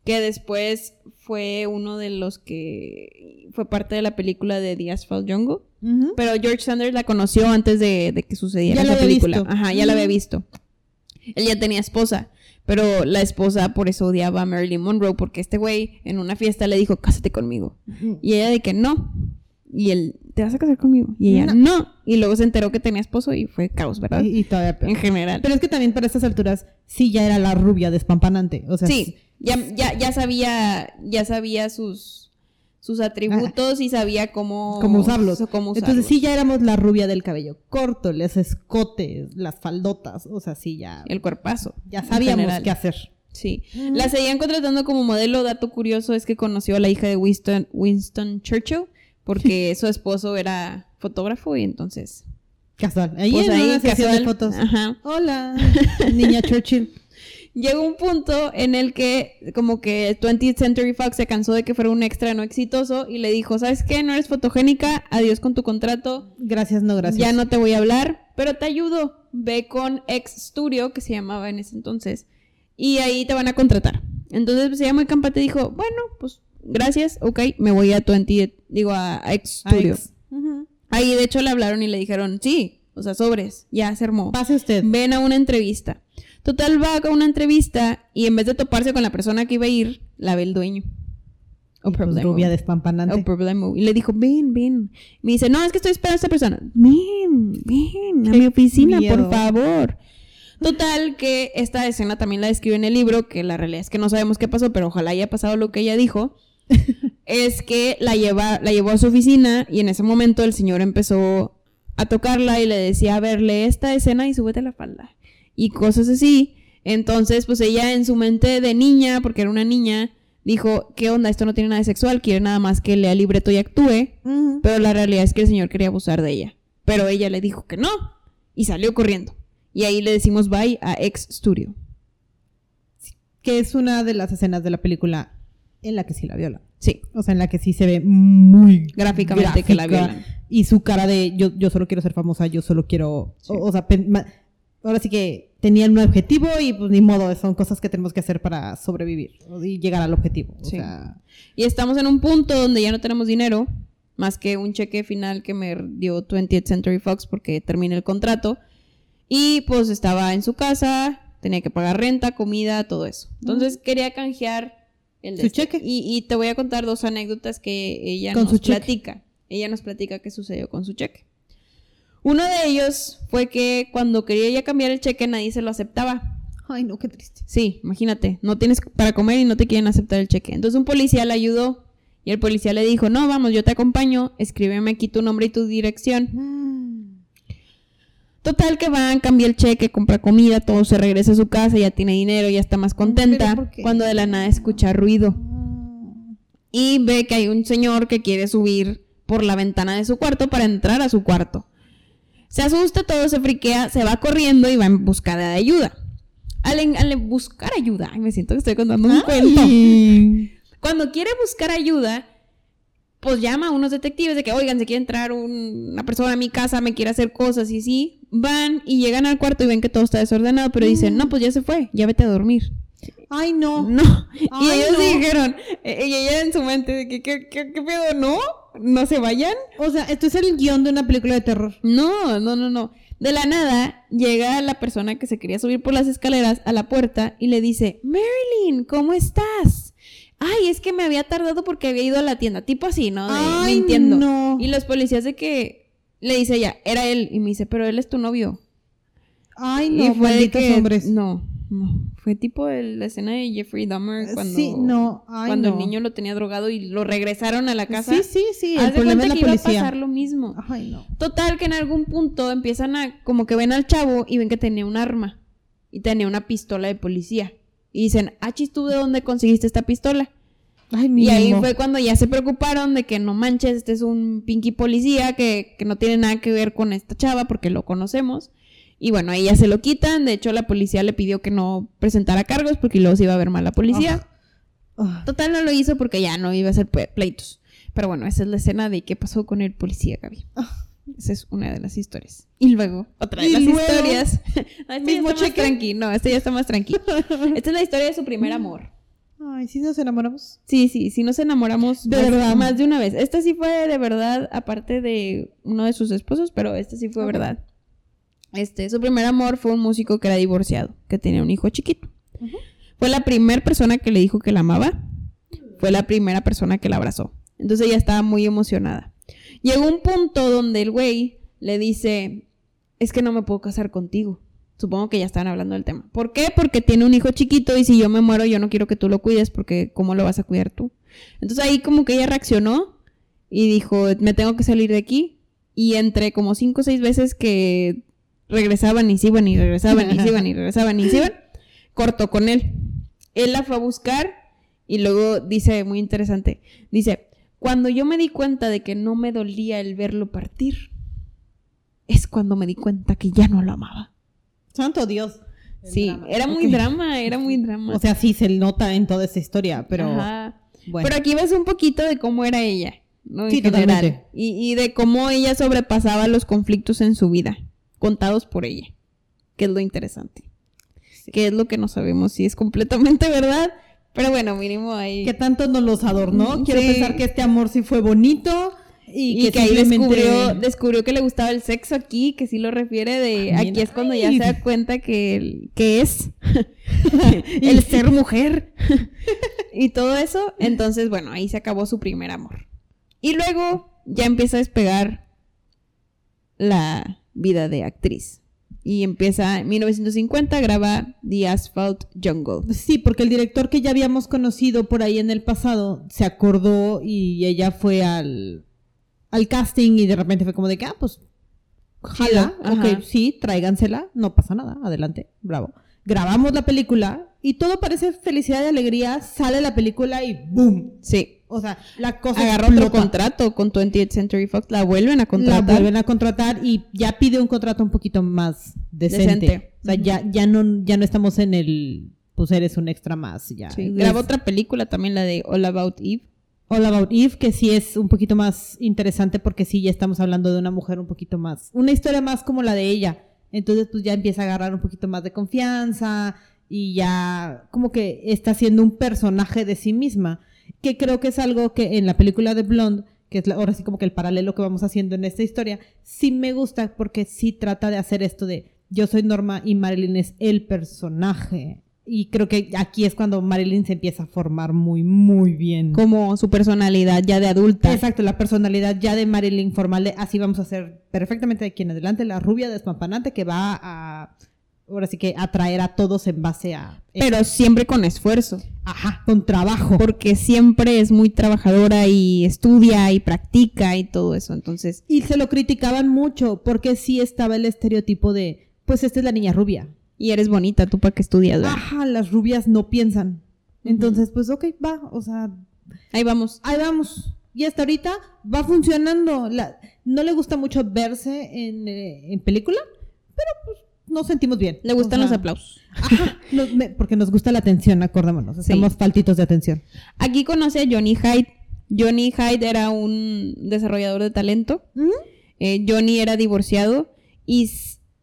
que después fue uno de los que fue parte de la película de The Asphalt Jungle. Pero George Sanders la conoció antes de, de que sucediera Ya la esa película. visto. Ajá, ya la había visto. Él ya tenía esposa, pero la esposa por eso odiaba a Marilyn Monroe, porque este güey en una fiesta le dijo, cásate conmigo. Y ella de que no. Y él, ¿te vas a casar conmigo? Y ella, No. no. Y luego se enteró que tenía esposo y fue caos, ¿verdad? y, y todavía peor. En general. Pero es que también para estas alturas sí ya era la rubia despampanante. O sea, sí, ya, ya, ya sabía, ya sabía sus, sus atributos y sabía cómo, cómo usarlos. cómo Entonces sí ya éramos la rubia del cabello corto, los escotes, las faldotas. O sea, sí ya, El cuerpazo. ya sabíamos qué hacer. Sí. La seguían contratando como modelo. Dato curioso es que conoció a la hija de Winston, Winston Churchill porque su esposo era fotógrafo y entonces... Casual. Ahí pues en ahí de casual. fotos. Ajá. Hola, niña Churchill. Llegó un punto en el que como que 20th Century Fox se cansó de que fuera un extra no exitoso y le dijo, ¿sabes qué? No eres fotogénica, adiós con tu contrato, Gracias, no gracias. ya no te voy a hablar, pero te ayudo. Ve con X Studio, que se llamaba en ese entonces, y ahí te van a contratar. Entonces pues, ella muy campante dijo, bueno, pues gracias, ok, me voy a 20, digo a, a X A Studio. ex. Ujú. Ahí de hecho le hablaron y le dijeron, sí, o sea, sobres, ya se armó. Pase usted. Ven a una entrevista. Total, va a una entrevista y en vez de toparse con la persona que iba a ir, la ve el dueño. O problema. rubia despampanante. O problema. Y le dijo, ven, ven. Me dice, no, es que estoy esperando a esta persona. Ven, ven, a mi oficina, miedo. por favor. Total, que esta escena también la describe en el libro, que la realidad es que no sabemos qué pasó, pero ojalá haya pasado lo que ella dijo. es que la, lleva, la llevó a su oficina y en ese momento el señor empezó a tocarla y le decía, a ver, lee esta escena y súbete la falda. Y cosas así. Entonces, pues ella en su mente de niña, porque era una niña, dijo, ¿qué onda? Esto no tiene nada de sexual, quiere nada más que lea libreto y actúe. Pero la realidad es que el señor quería abusar de ella. Pero ella le dijo que no. Y salió corriendo. Y ahí le decimos bye a X Studio. Que es una de las escenas de la película en la que sí la viola. Sí. O sea, en la que sí se ve muy Gráficamente que la violan. Y su cara de yo, yo solo quiero ser famosa, yo solo quiero. O, o sea, ahora sí que tenían un objetivo y pues ni modo, son cosas que tenemos que hacer para sobrevivir y llegar al objetivo. O Sí. sea, Y estamos en un punto donde ya no tenemos dinero. Más que un cheque final que me dio 20th Century Fox porque terminé el contrato. Y pues estaba en su casa. Tenía que pagar renta, comida, todo eso. Entonces quería canjear el de Su este. cheque. Y, y te voy a contar dos anécdotas que ella Con nos su cheque. platica. Ella nos platica qué sucedió con su cheque. Uno de ellos fue que cuando quería ella cambiar el cheque nadie se lo aceptaba. ay no, qué triste. Sí, imagínate, no tienes para comer y no te quieren aceptar el cheque. Entonces un policía la ayudó y el policía le dijo, no, vamos, yo te acompaño, escríbeme aquí tu nombre y tu dirección. Total que van, cambia el cheque, compra comida, todo se regresa a su casa, ya tiene dinero, ya está más contenta, cuando de la nada escucha ruido y ve que hay un señor que quiere subir por la ventana de su cuarto para entrar a su cuarto. Se asusta, todo se friquea, se va corriendo y va en busca de ayuda. Al, en- al buscar ayuda, ay, me siento que estoy contando un cuento. Cuando quiere buscar ayuda, pues llama a unos detectives de que, oigan, se quiere entrar un- una persona a mi casa, me quiere hacer cosas y sí. Van y llegan al cuarto y ven que todo está desordenado, pero dicen, no, pues ya se fue, ya vete a dormir. Ay, no. No. y ellos no. dijeron, eh, y ella en su mente, de que, ¿qué, qué, qué pedo? ¿No? ¿No se vayan? O sea, esto es el guion de una película de terror. No, no, no, no. De la nada llega la persona que se quería subir por las escaleras a la puerta y le dice, Marilyn, ¿cómo estás? Ay, es que me había tardado porque había ido a la tienda. Tipo así, ¿no? De, Ay, mintiendo. no. Y los policías de que le dice ella, era él. Y me dice, pero él es tu novio. Ay, y no, fue de malditos que- hombres. No, no. Fue tipo el- la escena de Jeffrey Dahmer cuando, Sí, no, ay, cuando no. el niño lo tenía drogado y lo regresaron a la casa. Sí, sí, sí, Haz el de problema es cuenta la que iba a pasar lo mismo. Ay, no. Total, que en algún punto empiezan a, como que ven al chavo y ven que tenía un arma. Y tenía una pistola de policía. Y dicen, ah, chis, ¿tú de dónde conseguiste esta pistola? Ay, Y ahí fue cuando ya se preocuparon de que no manches, este es un pinky policía que, que no tiene nada que ver con esta chava porque lo conocemos. Y bueno, ahí ya se lo quitan. De hecho, la policía le pidió que no presentara cargos porque luego se iba a ver mal la policía. Ah. Total, no lo hizo porque ya no iba a hacer ple- pleitos. Pero bueno, esa es la escena de qué pasó con el policía, Gaby. Ah. Esa es una de las historias. Y luego, otra de Y las luego, historias. No, mismo cheque. tranqui. No, esta ya está más tranqui. Esta es la historia de su primer amor. Ay, sí nos enamoramos. Sí, sí, sí nos enamoramos De más, verdad. más de una vez. Esta sí fue de verdad, aparte de uno de sus esposos, pero esta sí fue verdad. Este, su primer amor fue un músico que era divorciado, que tenía un hijo chiquito. Fue la primera persona que le dijo que la amaba. Fue la primera persona que la abrazó. Entonces ella estaba muy emocionada. Llegó un punto donde el güey le dice, es que no me puedo casar contigo. Supongo que ya estaban hablando del tema. ¿Por qué? Porque tiene un hijo chiquito y si yo me muero yo no quiero que tú lo cuides porque ¿cómo lo vas a cuidar tú? Entonces ahí como que ella reaccionó y dijo, me tengo que salir de aquí. Y entre como cinco o seis veces que regresaban y se iban y regresaban y se iban y regresaban y se iban, cortó con él. Él la fue a buscar y luego dice, muy interesante, dice, cuando yo me di cuenta de que no me dolía el verlo partir, es cuando me di cuenta que ya no lo amaba. Santo Dios. Sí, drama. era muy drama, era muy drama. O sea, sí se nota en toda esta historia, pero Ajá. bueno. Pero aquí ves un poquito de cómo era ella, ¿no? En Sí, general. Y, y de cómo ella sobrepasaba los conflictos en su vida, contados por ella, que es lo interesante. Que es lo que no sabemos si es completamente verdad, pero bueno, mínimo ahí. que tanto nos los adornó. Quiero Sí. pensar que este amor sí fue bonito y, Y, que, ahí descubrió, descubrió que le gustaba el sexo aquí, que sí lo refiere de Ay, aquí es cuando ya se da cuenta que, que es el ser mujer y todo eso. Entonces, bueno, ahí se acabó su primer amor. Y luego ya empieza a despegar la vida de actriz. Y empieza en 1950, graba The Asphalt Jungle. Sí, porque el director que ya habíamos conocido por ahí en el pasado se acordó y ella fue al, al casting y de repente fue como de que, ah, pues, jala, ok, ajá. sí, tráigansela, no pasa nada, adelante, bravo. Grabamos la película y todo parece felicidad y alegría, sale la película y ¡boom! Sí. O sea, la cosa Agarra otro explota. contrato con 20th Century Fox, la vuelven a La contratar. vuelven a contratar y ya pide un contrato un poquito más decente. Decente. O sea, ya, ya, no, ya no estamos en el, pues eres un extra más, ya. Sí, grabó otra película también, la de All About Eve. All About Eve, que sí es un poquito más interesante porque sí ya estamos hablando de una mujer un poquito más, una historia más como la de ella. Entonces pues ya empieza a agarrar un poquito más de confianza y ya como que está siendo un personaje de sí misma, que creo que es algo que en la película de Blonde, que es la- ahora sí como que el paralelo que vamos haciendo en esta historia, sí me gusta porque sí trata de hacer esto de yo soy Norma y Marilyn es el personaje. Y creo que aquí es cuando Marilyn se empieza a formar muy, muy bien. Como su personalidad ya de adulta. Exacto, la personalidad ya de Marilyn formal de así vamos a ser perfectamente de aquí en adelante, la rubia despampanante que va a ahora sí que atraer a todos en base a Pero siempre con esfuerzo. ajá, con trabajo. Porque siempre es muy trabajadora y estudia y practica y todo eso. Entonces, Y se lo criticaban mucho porque sí estaba el estereotipo de pues esta es la niña rubia. y eres bonita, tú para qué estudias, ¿verdad? Ajá, las rubias no piensan. Entonces, pues ok, va, o sea, Ahí vamos. ahí vamos. Y hasta ahorita va funcionando. La- no le gusta mucho verse en, eh, en película, pero pues nos sentimos bien. Le gustan O los aplausos. Ajá, nos- me- porque nos gusta la atención, acordémonos. Sí. Estamos faltitos de atención. Aquí conoce a Johnny Hyde. Johnny Hyde era un desarrollador de talento. Eh, Johnny era divorciado y,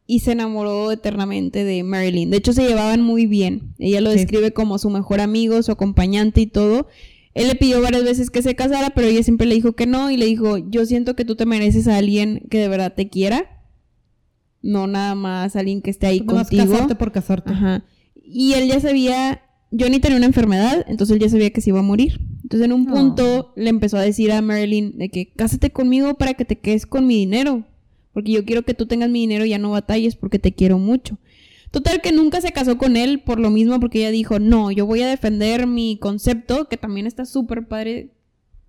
y se enamoró eternamente de Marilyn. De hecho, se llevaban muy bien. Ella lo Sí. describe como su mejor amigo, su acompañante y todo. Él le pidió varias veces que se casara, pero ella siempre le dijo que no y le dijo, yo siento que tú te mereces a alguien que de verdad te quiera. No nada más alguien que esté ahí contigo. casarte por casarte. Ajá. Y él ya sabía, Johnny tenía una enfermedad, entonces él ya sabía que se iba a morir. Entonces en un Oh. punto le empezó a decir a Marilyn de que cásate conmigo para que te quedes con mi dinero, porque yo quiero que tú tengas mi dinero y ya no batalles porque te quiero mucho. Total que nunca se casó con él por lo mismo, porque ella dijo, no, yo voy a defender mi concepto, que también está súper padre.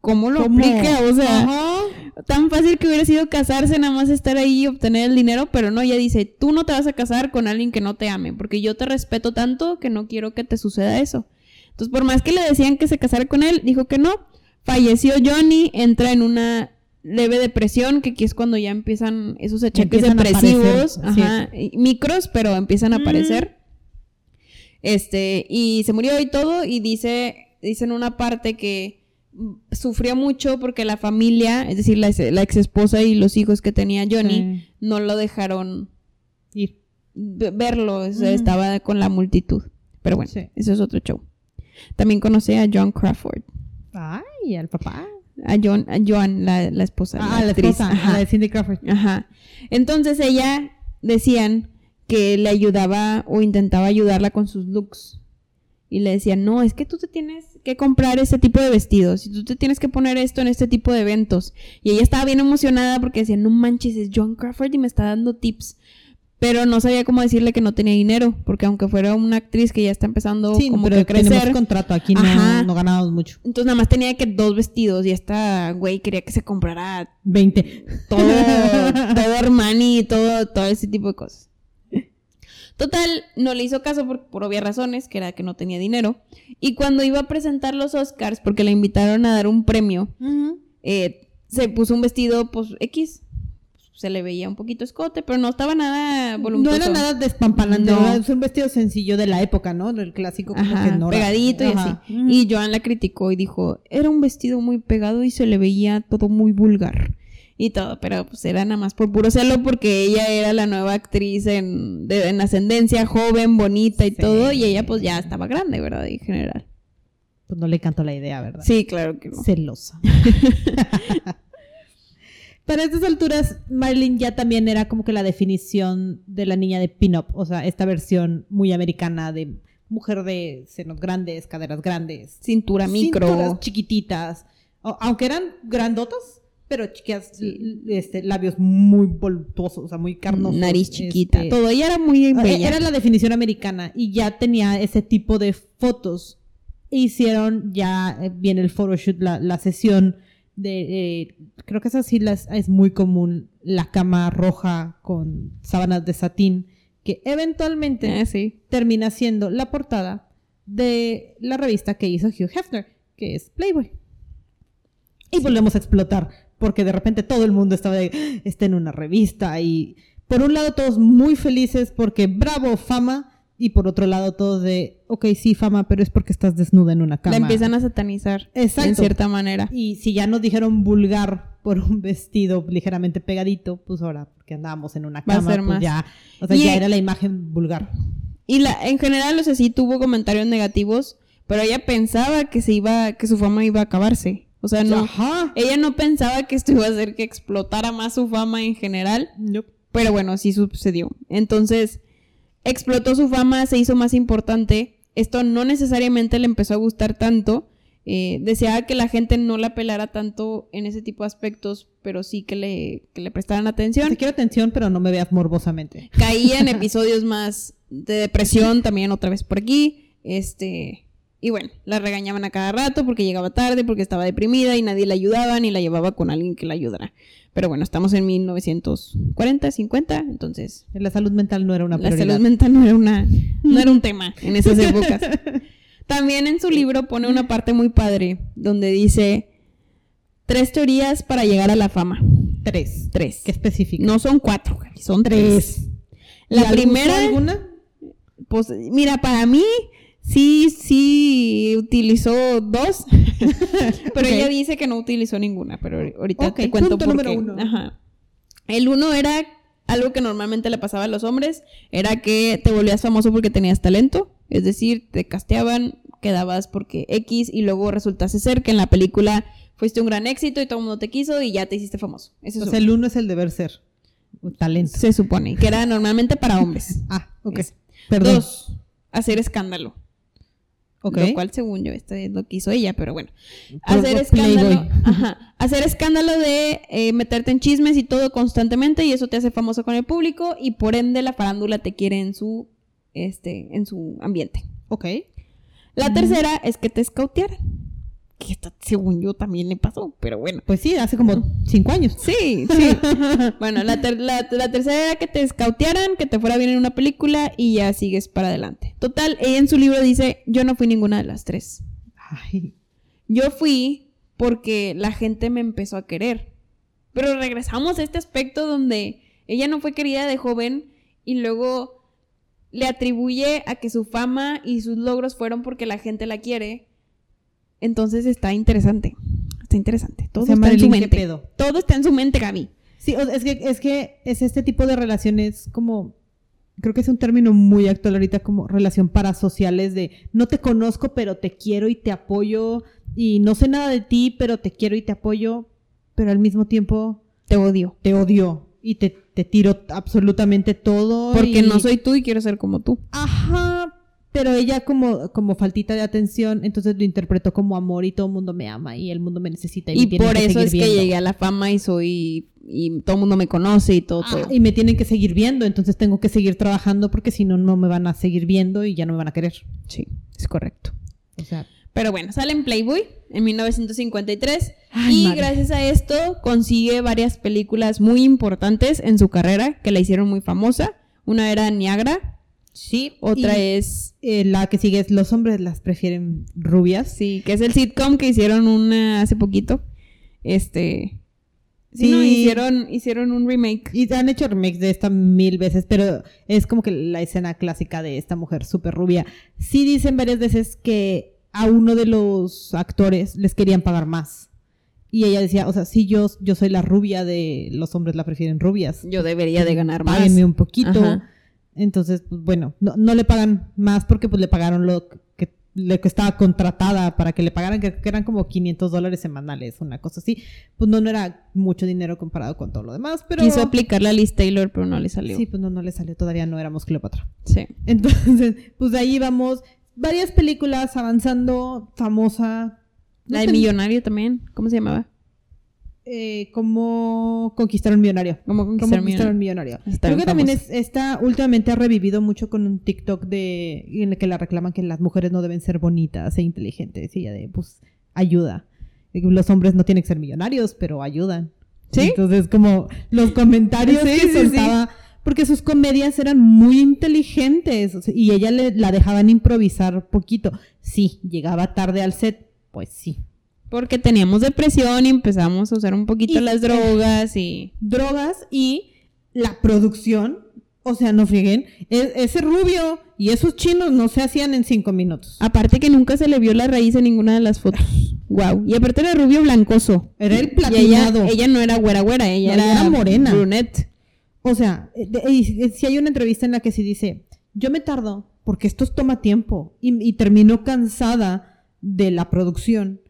¿Cómo lo ¿Cómo? aplica? O sea, Ajá. Tan fácil que hubiera sido casarse, nada más estar ahí y obtener el dinero, pero no, ella dice, tú no te vas a casar con alguien que no te ame, porque yo te respeto tanto que no quiero que te suceda eso. Entonces, por más que le decían que se casara con él, dijo que no. Falleció Johnny, entra en una leve depresión, que aquí es cuando ya empiezan esos achaques depresivos, aparecer, ajá, y micros, pero empiezan a Mm. aparecer. Este, y se murió y todo, y dice, dice en una parte que sufrió mucho porque la familia, es decir, la, la ex esposa y los hijos que tenía Johnny, Sí. no lo dejaron Ir. ve- verlo, o sea, Ujú. estaba con la multitud. Pero bueno, Sí. eso es otro show. También conocí a John Crawford, Ay, al papá. a John, a Joan, la, la esposa, Ah, la actriz. esposa, Ajá. la de Cindy Crawford. Ajá. Entonces ella decían que le ayudaba o intentaba ayudarla con sus looks. Y le decían, no, es que tú te tienes que comprar ese tipo de vestidos. Y tú te tienes que poner esto en este tipo de eventos. Y ella estaba bien emocionada porque decía, no manches, es John Crawford y me está dando tips. Pero no sabía cómo decirle que no tenía dinero. Porque aunque fuera una actriz que ya está empezando Sí, como pero que a tenemos contrato aquí, no ganamos mucho. Entonces nada más tenía que dos vestidos. Y esta güey quería que se comprara 20. todo, todo Armani, todo, todo ese tipo de cosas. Total, no le hizo caso por, por obvias razones, que era que no tenía dinero. Y cuando iba a presentar los Oscars, porque le invitaron a dar un premio, eh, se puso un vestido, pues, X. Se le veía un poquito escote, pero no estaba nada No voluminoso. era nada despampanante, No. era- es un vestido sencillo de la época, ¿no? El clásico como Ajá, que no era- pegadito y Ajá. así. Y Joan la criticó y dijo, era un vestido muy pegado y se le veía todo muy vulgar. Y todo, pero pues era nada más por puro celo porque ella era la nueva actriz en, de- en ascendencia, joven, bonita y Sí. todo, y ella pues ya estaba grande, ¿verdad? En general. Pues no le cantó la idea, ¿verdad? Sí, claro que no. Celosa. Para estas alturas, Marilyn ya también era como que la definición de la niña de pin-up, o sea, esta versión muy americana de mujer de senos grandes, caderas grandes, Cintura micro. cinturas chiquititas, o- aunque eran grandotas, pero chiquitas, l- este, labios muy voluptuosos, o sea, muy carnosos. Nariz chiquita. este, Todo, ella era muy bella. Era la definición americana y ya tenía ese tipo de fotos. Hicieron ya eh, bien el photoshoot, la, la sesión de, eh, creo que esa sí las, es muy común, la cama roja con sábanas de satín, que eventualmente Eh, sí. termina siendo la portada de la revista que hizo Hugh Hefner, que es Playboy. Y volvemos a explotar, porque de repente todo el mundo estaba de, "Ah, está en una revista y por un lado todos muy felices porque bravo, fama, y por otro lado todos de, ok, sí, fama, pero es porque estás desnuda en una cama. La empiezan a satanizar. Exacto. En cierta manera. Y si ya nos dijeron vulgar por un vestido ligeramente pegadito, pues ahora, porque andábamos en una Va a cama, pues ya, o sea, Y- ya era la imagen vulgar. Y la, en general, o sea, sí tuvo comentarios negativos, pero ella pensaba que se iba, que su fama iba a acabarse. O sea, no. Ajá. Ella no pensaba que esto iba a hacer que explotara más su fama en general, pero bueno, sí sucedió. Entonces, explotó su fama, se hizo más importante. Esto no necesariamente le empezó a gustar tanto. Eh, deseaba que la gente no la pelara tanto en ese tipo de aspectos, pero sí que le, que le prestaran atención. Te quiero atención, pero no me veas morbosamente. Caía en episodios más de depresión también otra vez por aquí. Este, y bueno, la regañaban a cada rato porque llegaba tarde, porque estaba deprimida y nadie la ayudaba ni la llevaba con alguien que la ayudara. Pero bueno, estamos en 1940, 50, entonces La salud mental no era una la salud mental no era una no era un tema en esas épocas. También en su libro pone una parte muy padre donde dice tres teorías para llegar a la fama. Tres. Tres. ¿Qué específica? No son cuatro, son tres. ¿Y La primera, alguna? pues mira, para mí sí, sí utilizó dos, pero ella dice que no utilizó ninguna, pero ahorita Ok, te cuento punto por número qué. uno. Ajá. El uno era algo que normalmente le pasaba a los hombres, era que te volvías famoso porque tenías talento, es decir, te casteaban, quedabas porque X y luego resultase ser que en la película fuiste un gran éxito y todo el mundo te quiso y ya te hiciste famoso. Ese es O sea, uno. el uno es el deber ser. Un Talento. Se supone que era normalmente para hombres. Ah, ok. Perdón. Dos, hacer escándalo. Ok. Lo cual, según yo, esto es lo que hizo ella, pero bueno. Pro- Hacer escándalo. Ajá. Hacer escándalo de eh, meterte en chismes y todo constantemente, y eso te hace famoso con el público, y por ende la farándula te quiere en su este, en su ambiente. Ok. La tercera es que te escautearan. Que esto, según yo, también le pasó, pero bueno. Pues sí, hace como cinco años. Sí, sí. bueno, la, ter- la- la tercera era que te escautearan, que te fuera bien en una película y ya sigues para adelante. Total, ella en su libro dice, yo no fui ninguna de las tres. Ay. Yo fui porque la gente me empezó a querer. Pero regresamos a este aspecto donde ella no fue querida de joven y luego le atribuye a que su fama y sus logros fueron porque la gente la quiere. Entonces está interesante. Está interesante. Todo está en su Marilyn, ¿qué mente. pedo? Todo está en su mente, Gaby. Sí, es que, es que es este tipo de relaciones como, creo que es un término muy actual ahorita como relación parasociales de no te conozco pero te quiero y te apoyo y no sé nada de ti pero te quiero y te apoyo, pero al mismo tiempo Te odio. te odio y te, te tiro absolutamente todo. Porque y- no soy tú y quiero ser como tú. Ajá, pero ella como, como faltita de atención, entonces lo interpretó como amor y todo el mundo me ama y el mundo me necesita y, Y por eso es que llegué a la fama y soy. Y todo el mundo me conoce y todo. Ah, todo. y me tienen que seguir viendo, entonces tengo que seguir trabajando porque si no, no me van a seguir viendo y ya no me van a querer. Sí, es correcto. O sea, Pero bueno, sale en Playboy en 1953 Ay, y madre. gracias a esto consigue varias películas muy importantes en su carrera que la hicieron muy famosa. Una era Niagara, sí. otra y, es eh, la que sigue es los hombres las prefieren rubias. sí, que es el sitcom que hicieron una hace poquito. Este sí, Sí. no, hicieron hicieron un remake. Y han hecho remakes de esta mil veces, pero es como que la escena clásica de esta mujer súper rubia. Sí dicen varias veces que a uno de los actores les querían pagar más. Y ella decía, o sea, sí, yo, yo soy la rubia de los hombres la prefieren rubias. Yo debería de ganar más. Páguenme un poquito. Ajá. Entonces, pues bueno, no, no le pagan más porque pues le pagaron lo que, lo que estaba contratada para que le pagaran, que, que eran como 500 dólares semanales, una cosa así. Pues no, no era mucho dinero comparado con todo lo demás, pero... Quiso aplicarle a Liz Taylor, pero no le salió. Sí, pues no, no le salió, todavía no éramos Cleopatra. Sí. Entonces, pues de ahí vamos, varias películas avanzando, famosa. No La de Millonario también, ¿cómo se llamaba? Eh, cómo conquistar un millonario. ¿Cómo Cómo conquistar un millonario? millonario. Está Creo que también es, esta últimamente ha revivido mucho con un TikTok de en el que la reclaman que las mujeres no deben ser bonitas e inteligentes. Y ella de, pues, ayuda. Los hombres no tienen que ser millonarios, pero ayudan. ¿Sí? Entonces, como los comentarios Sí, que sí, sí. soltaba, porque sus comedias eran muy inteligentes y ella le, la dejaban improvisar poquito. Sí, llegaba tarde al set, pues sí. Porque teníamos depresión y empezamos a usar un poquito Y- las drogas y... Drogas y la producción, o sea, no freguen, e- ese rubio y esos chinos no se hacían en cinco minutos. Aparte que nunca se le vio la raíz en ninguna de las fotos. Wow. Y aparte era rubio blancoso. Era el ella, platinado. ella no era güera güera, ella No, era, ella era morena. Brunette. O sea, eh, si hay una entrevista en la que sí dice, yo me tardo porque esto toma tiempo y, y termino cansada de la producción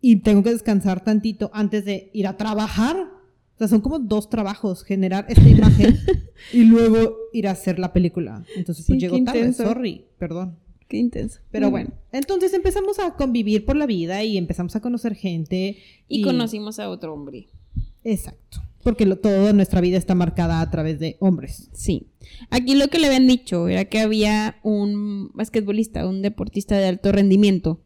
y tengo que descansar tantito antes de ir a trabajar. O sea, son como dos trabajos, generar esta imagen y luego ir a hacer la película. Entonces, Sí, pues qué llego tarde, intenso. sorry, perdón. Qué intenso. Pero bueno, entonces empezamos a convivir por la vida y empezamos a conocer gente. Y, conocimos a otro hombre. Exacto. Porque lo, toda nuestra vida está marcada a través de hombres. Sí. Aquí lo que le habían dicho era que había un basquetbolista, un deportista de alto rendimiento.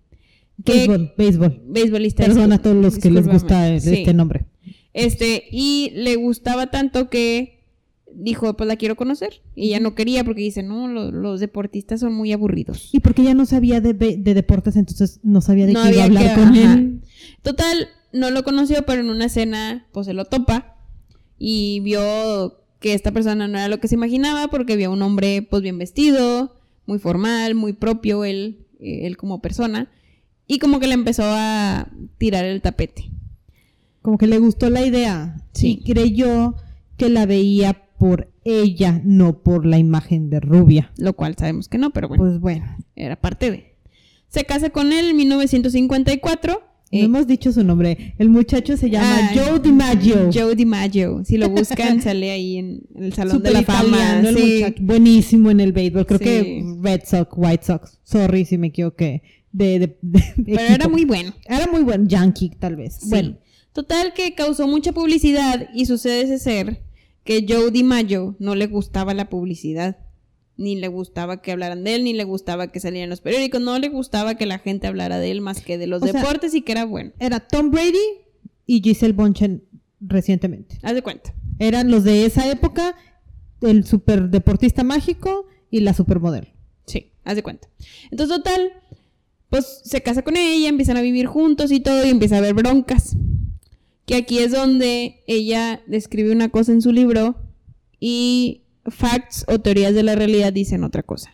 Béisbol, béisbol. Beisbolista. Perdón a todos los que les gusta el- Sí. este nombre. Este, y le gustaba tanto que dijo, pues la quiero conocer. Y ella no quería porque dice, no, lo- los deportistas son muy aburridos. Y porque ella no sabía de, de deportes, entonces no sabía de No qué iba a había hablar que- con ajá. él. Total, no lo conoció, pero en una escena, pues se lo topa y vio que esta persona no era lo que se imaginaba porque vio a un hombre, pues bien vestido, muy formal, muy propio él, eh, él como persona, y como que le empezó a tirar el tapete. Como que le gustó la idea. Sí. Y creyó que la veía por ella, no por la imagen de rubia. Lo cual sabemos que no, pero bueno, Pues bueno, era parte de. Se casa con él en 1954. no eh, hemos dicho su nombre. El muchacho se llama ah, Joe DiMaggio. Joe DiMaggio. Si lo buscan, sale ahí en, en el Salón de la Fama. italiano sí. Buenísimo en el béisbol. Creo Sí. que Red Sox, White Sox. Sorry si me equivoqué. De, de- de Pero equipo. era muy bueno. Era muy buen Yankee, tal vez. Sí. Bueno, Total que causó mucha publicidad y sucede ese ser que Joe DiMaggio no le gustaba la publicidad. Ni le gustaba que hablaran de él, ni le gustaba que salieran los periódicos, no le gustaba que la gente hablara de él más que de los O sea- deportes y que era bueno. era Tom Brady y Giselle Bonchen recientemente. Haz de cuenta. Eran los de esa época, el super deportista mágico y la supermodelo. Sí, haz de cuenta. Entonces, total, pues se casa con ella, empiezan a vivir juntos y todo, y empieza a haber broncas. Que aquí es donde ella describe una cosa en su libro y facts o teorías de la realidad dicen otra cosa.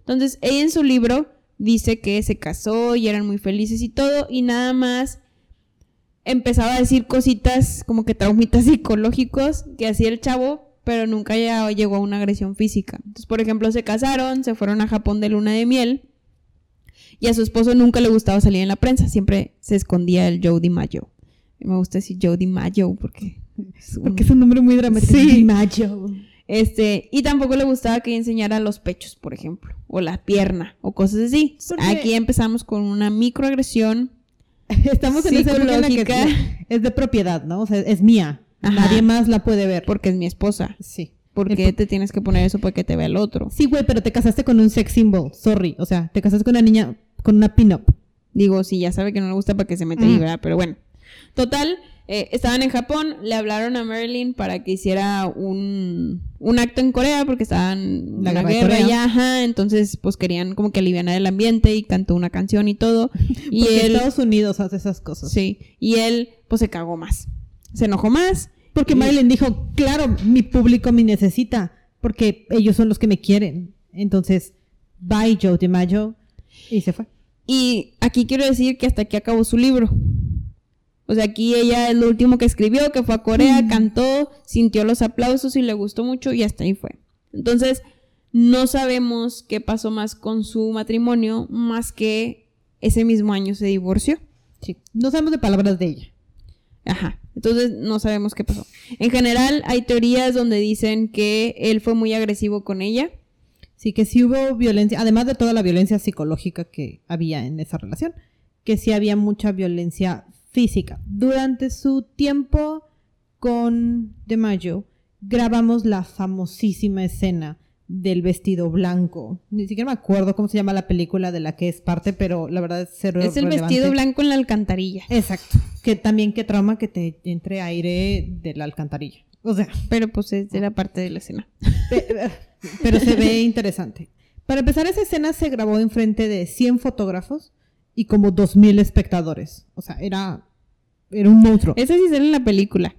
Entonces, ella en su libro dice que se casó y eran muy felices y todo, y nada más empezaba a decir cositas como que traumitas psicológicos que hacía el chavo, pero nunca ya llegó a una agresión física. Entonces, por ejemplo, se casaron, se fueron a Japón de luna de miel, y a su esposo nunca le gustaba salir en la prensa, siempre se escondía el Joe DiMaggio. Me gusta decir Joe DiMaggio porque es un- Porque es un nombre muy dramático. Sí. DiMaggio. Este, y tampoco le gustaba que enseñara los pechos, por ejemplo, o la pierna, o cosas así. Aquí empezamos con una microagresión. Estamos en esa época en la que es de propiedad, ¿no? O sea, es mía. Ajá. Nadie más la puede ver. porque es mi esposa. Sí. ¿Por qué te tienes que poner eso para que te vea el otro? Sí, güey, pero te casaste con un sex symbol. Sorry. O sea, te casaste con una niña, con una pin-up. Digo, si ya sabe que no le gusta para que se mete ahí, ¿verdad? Pero bueno. Total, eh, estaban en Japón, le hablaron a Marilyn para que hiciera un, un acto en Corea porque estaban en La la, guerra ya, ajá, entonces pues querían como que aliviar el ambiente y cantó una canción y todo. Y Porque él, Estados Unidos hace esas cosas. sí, y él pues se cagó más. Se enojó más. Porque Y- Marilyn dijo, claro, mi público me necesita. Porque ellos son los que me quieren. Entonces, bye Joe DiMaggio. Y se fue. Y aquí quiero decir que hasta aquí acabó su libro. O sea, aquí ella es lo último que escribió, que fue a Corea, cantó, sintió los aplausos y le gustó mucho y hasta ahí fue. Entonces, no sabemos qué pasó más con su matrimonio, más que ese mismo año se divorció. Sí. No sabemos de palabras de ella. Ajá. Entonces, no sabemos qué pasó. En general, hay teorías donde dicen que él fue muy agresivo con ella. Sí, que sí hubo violencia, además de toda la violencia psicológica que había en esa relación, que sí había mucha violencia física. Durante su tiempo con DeMaggio, grabamos la famosísima escena del vestido blanco. Ni siquiera me acuerdo cómo se llama la película de la que es parte, pero la verdad es cero es el relevante. vestido blanco en la alcantarilla. Exacto. Que también qué trauma que te entre aire de la alcantarilla. O sea, Pero pues es de la parte de la escena. Pe- Pero se ve interesante. Para empezar, esa escena se grabó enfrente de 100 fotógrafos y como 2.000 espectadores. O sea, era, era un monstruo. Ese sí sale en la película.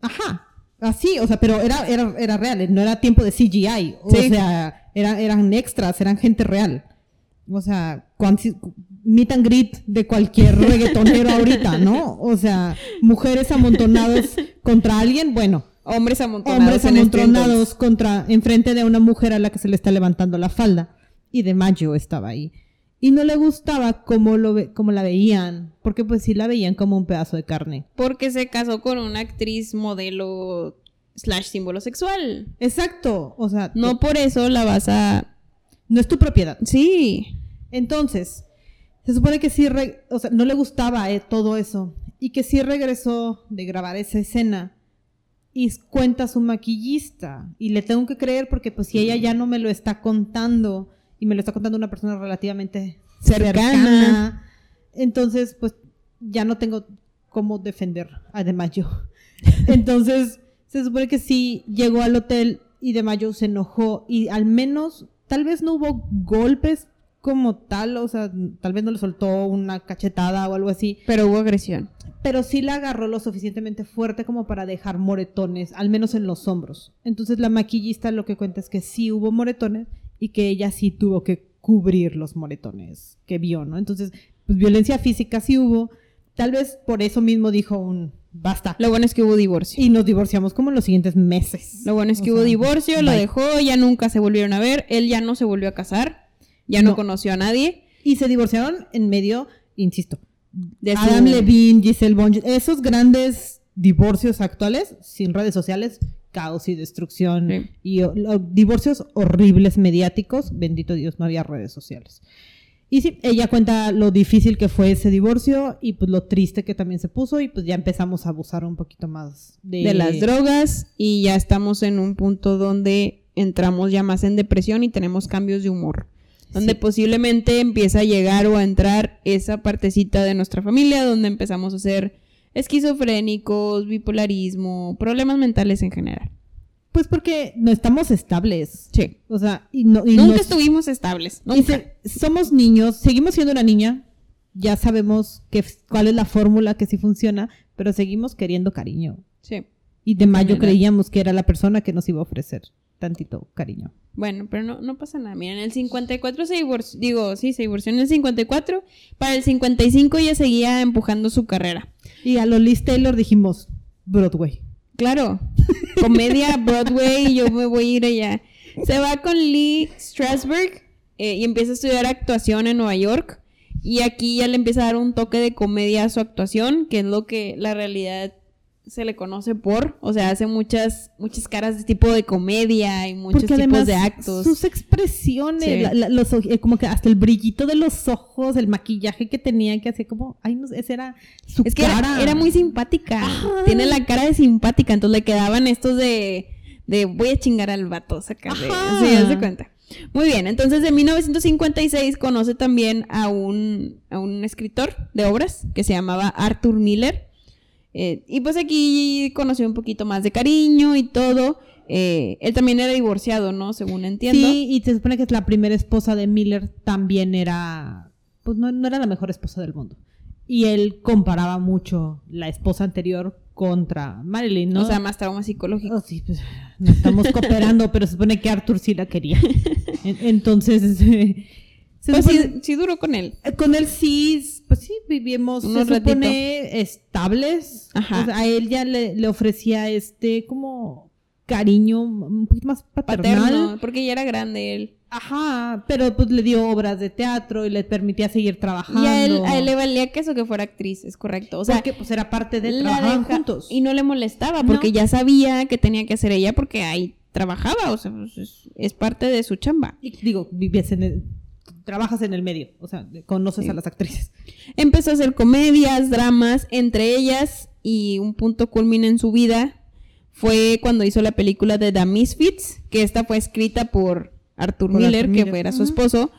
Ajá. Así, o sea, pero era, era, era real, no era tiempo de CGI. O Sí. sea, era- eran extras, eran gente real. O sea, meet and greet de cualquier reggaetonero ahorita, ¿no? O sea, mujeres amontonadas contra alguien, bueno, Hombres amontonados. hombres en este amontonados contra enfrente de una mujer a la que se le está levantando la falda y de Mayo estaba ahí y no le gustaba cómo lo ve- cómo la veían porque pues sí la veían como un pedazo de carne Porque se casó con una actriz modelo slash símbolo sexual. exacto o sea No por eso la vas a... no es tu propiedad Sí. entonces se supone que sí re- o sea no le gustaba eh, todo eso y que sí regresó de grabar esa escena y cuenta a su maquillista y le tengo que creer porque pues si ella ya no me lo está contando y me lo está contando una persona relativamente Cercana. cercana, entonces pues ya no tengo cómo defender a De Mayo. Entonces se supone que sí llegó al hotel y De Mayo se enojó y al menos tal vez no hubo golpes como tal, o sea, tal vez no le soltó una cachetada o algo así, Pero hubo agresión. pero sí la agarró lo suficientemente fuerte como para dejar moretones, al menos en los hombros. Entonces la maquillista lo que cuenta es que sí hubo moretones y que ella sí tuvo que cubrir los moretones que vio, ¿no? Entonces, pues violencia física sí hubo. Tal vez por eso mismo dijo un basta. Lo bueno es que hubo divorcio. Y nos divorciamos como en los siguientes meses. Lo bueno es O que hubo sea, divorcio, lo dejó, ya nunca se volvieron a ver, él ya no se volvió a casar, ya no, No. conoció a nadie. Y se divorciaron en medio, insisto, De su- Adam Levine, Giselle Bonge, esos grandes divorcios actuales, sin redes sociales, caos y destrucción, Sí. y o- divorcios horribles mediáticos, bendito Dios, no había redes sociales. Y sí, ella cuenta lo difícil que fue ese divorcio y pues lo triste que también se puso y pues ya empezamos a abusar un poquito más de, de las drogas y ya estamos en un punto donde entramos ya más en depresión y tenemos cambios de humor. Donde Sí. posiblemente empieza a llegar o a entrar esa partecita de nuestra familia donde empezamos a ser esquizofrénicos, bipolarismo, problemas mentales en general. Pues porque no estamos estables. Sí. O sea, y no, y Nunca estuvimos estables. Y Nunca. se- somos niños, seguimos siendo una niña, ya sabemos que, cuál es la fórmula que sí funciona, pero seguimos queriendo cariño. Sí. Y de mayo general. creíamos que era la persona que nos iba a ofrecer. Tantito cariño. Bueno, pero no, no pasa nada. Mira, en el 54 se divorció, digo, sí, se divorció en el 54. Para el 55 ya seguía empujando su carrera. Y a los Liz Taylor dijimos Broadway. Claro, comedia, Broadway, yo me voy a ir allá. Se va con Lee Strasberg eh, y empieza a estudiar actuación en Nueva York. Y aquí ya le empieza a dar un toque de comedia a su actuación, que es lo que la realidad se le conoce por. O sea, hace muchas, muchas caras de tipo de comedia y muchos Porque tipos de actos. sus expresiones, Sí. la- la- los eh, como que hasta el brillito de los ojos, el maquillaje que tenía, que hacía como, ay, no ese era su Es que cara. era, era muy simpática. Ajá. Tiene la cara de simpática. Entonces le quedaban estos de, de voy a chingar al vato, de cuenta. Muy bien, entonces en 1956 conoce también a un, a un escritor de obras que se llamaba Arthur Miller. Eh, y pues aquí conoció un poquito más de cariño y todo. Eh, él también era divorciado, ¿no? Según entiendo. Sí, y se supone que la primera esposa de Miller también era, pues no, no era la mejor esposa del mundo. Y él comparaba mucho la esposa anterior contra Marilyn, ¿no? O sea, más trauma psicológico. Oh, sí, pues, no estamos cooperando, pero se supone que Arthur sí la quería. En- Entonces, eh, Pues supone- sí, sí duró con él. Eh, Con él sí, pues sí, vivimos, Unos se supone, estables. Ajá. O sea, a él ya le, le ofrecía este como cariño un poquito más paternal. Paterno, porque ya era grande él. Ajá, pero pues le dio obras de teatro y le permitía seguir trabajando. Y a él, a él le valía que eso que fuera actriz, es correcto. O sea, porque pues era parte de deja- juntos. Y no le molestaba, porque No. ya sabía que tenía que hacer ella porque ahí trabajaba, o sea, pues, es, es parte de su chamba. Y digo, vivías en el, trabajas en el medio, o sea, conoces Sí. a las actrices. Empezó a hacer comedias, dramas, entre ellas, y un punto culmine en su vida fue cuando hizo la película de The Misfits, que esta fue escrita por Arthur Por Miller, Arthur que Miller. fuera su esposo.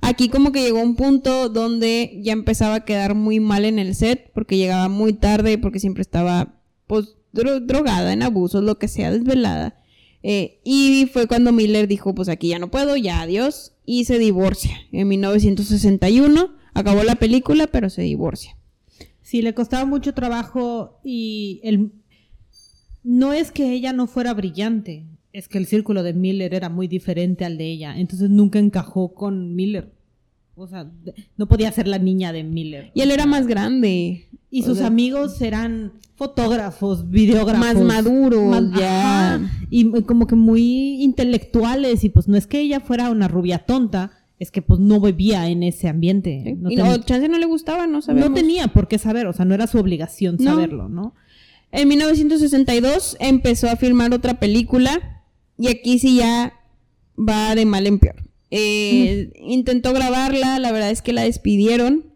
Aquí como que llegó un punto donde ya empezaba a quedar muy mal en el set, porque llegaba muy tarde, porque siempre estaba pues dro- drogada, en abusos, lo que sea, desvelada. Eh, y fue cuando Miller dijo, pues aquí ya no puedo, ya adiós, y se divorcia. En 1961 acabó la película, pero se divorcia. Sí, le costaba mucho trabajo y el no es que ella no fuera brillante, es que el círculo de Miller era muy diferente al de ella, entonces nunca encajó con Miller. O sea, no podía ser la niña de Miller. Y él era más grande. Y o sus sea, amigos eran fotógrafos, videógrafos. Más maduros, más- ya. ajá, y como que muy intelectuales. Y pues no es que ella fuera una rubia tonta, es que pues no vivía en ese ambiente. ¿sí? No, y no, chance no le gustaba, no sabemos. no tenía por qué saber, o sea, no era su obligación No. saberlo, ¿no? En 1962 empezó a filmar otra película y aquí sí ya va de mal en peor. Eh, Intentó grabarla, la verdad es que la despidieron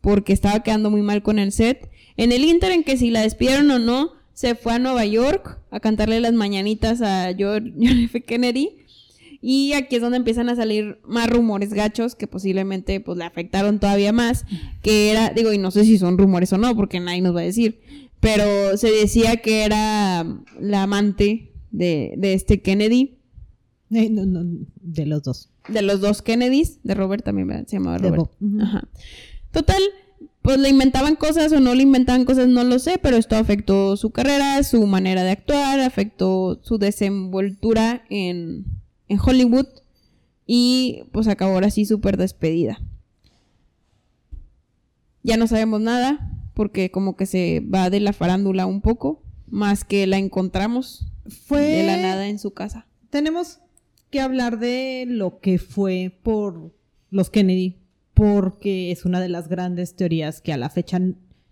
porque estaba quedando muy mal con el set. En el inter en que si la despidieron o no, se fue a Nueva York a cantarle las mañanitas a George- F. Kennedy. Y aquí es donde empiezan a salir más rumores gachos que posiblemente pues le afectaron todavía más. Que era, digo, y no sé si son rumores o no, porque nadie nos va a decir. Pero se decía que era la amante de, de este Kennedy, Eh, no, no, de los dos. de los dos Kennedys, de Robert también ¿verdad? se llamaba Robert. Ajá. Total, pues le inventaban cosas o no le inventaban cosas, no lo sé, pero esto afectó su carrera, su manera de actuar, afectó su desenvoltura en, en Hollywood y pues acabó ahora sí súper despedida. Ya no sabemos nada porque como que se va de la farándula un poco, más que la encontramos Fue. de la nada en su casa. Tenemos que hablar de lo que fue por los Kennedy, porque es una de las grandes teorías que a la fecha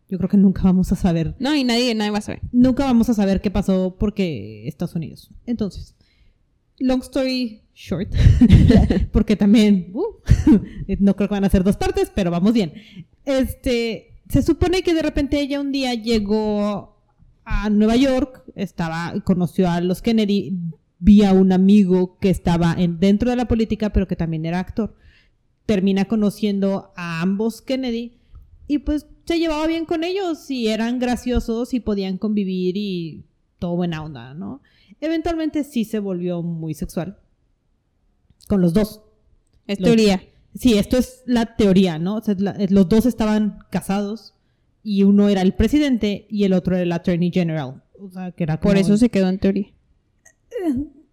yo creo que nunca vamos a saber. No, y nadie, nadie va a saber. Nunca vamos a saber qué pasó porque Estados Unidos. Entonces, long story short, porque también uh, no creo que van a ser dos partes, pero vamos bien. Este, se supone que de repente ella un día llegó a Nueva York, estaba, conoció a los Kennedy, vía un amigo que estaba en, dentro de la política, pero que también era actor. Termina conociendo a ambos Kennedy y pues se llevaba bien con ellos y eran graciosos y podían convivir y todo buena onda, ¿no? Eventualmente sí se volvió muy sexual con los dos. Es Los- teoría. Sí, esto es la teoría, ¿no? O sea, la- eh, los dos estaban casados y uno era el presidente y el otro era el attorney general. O sea, que era Por eso se quedó en teoría.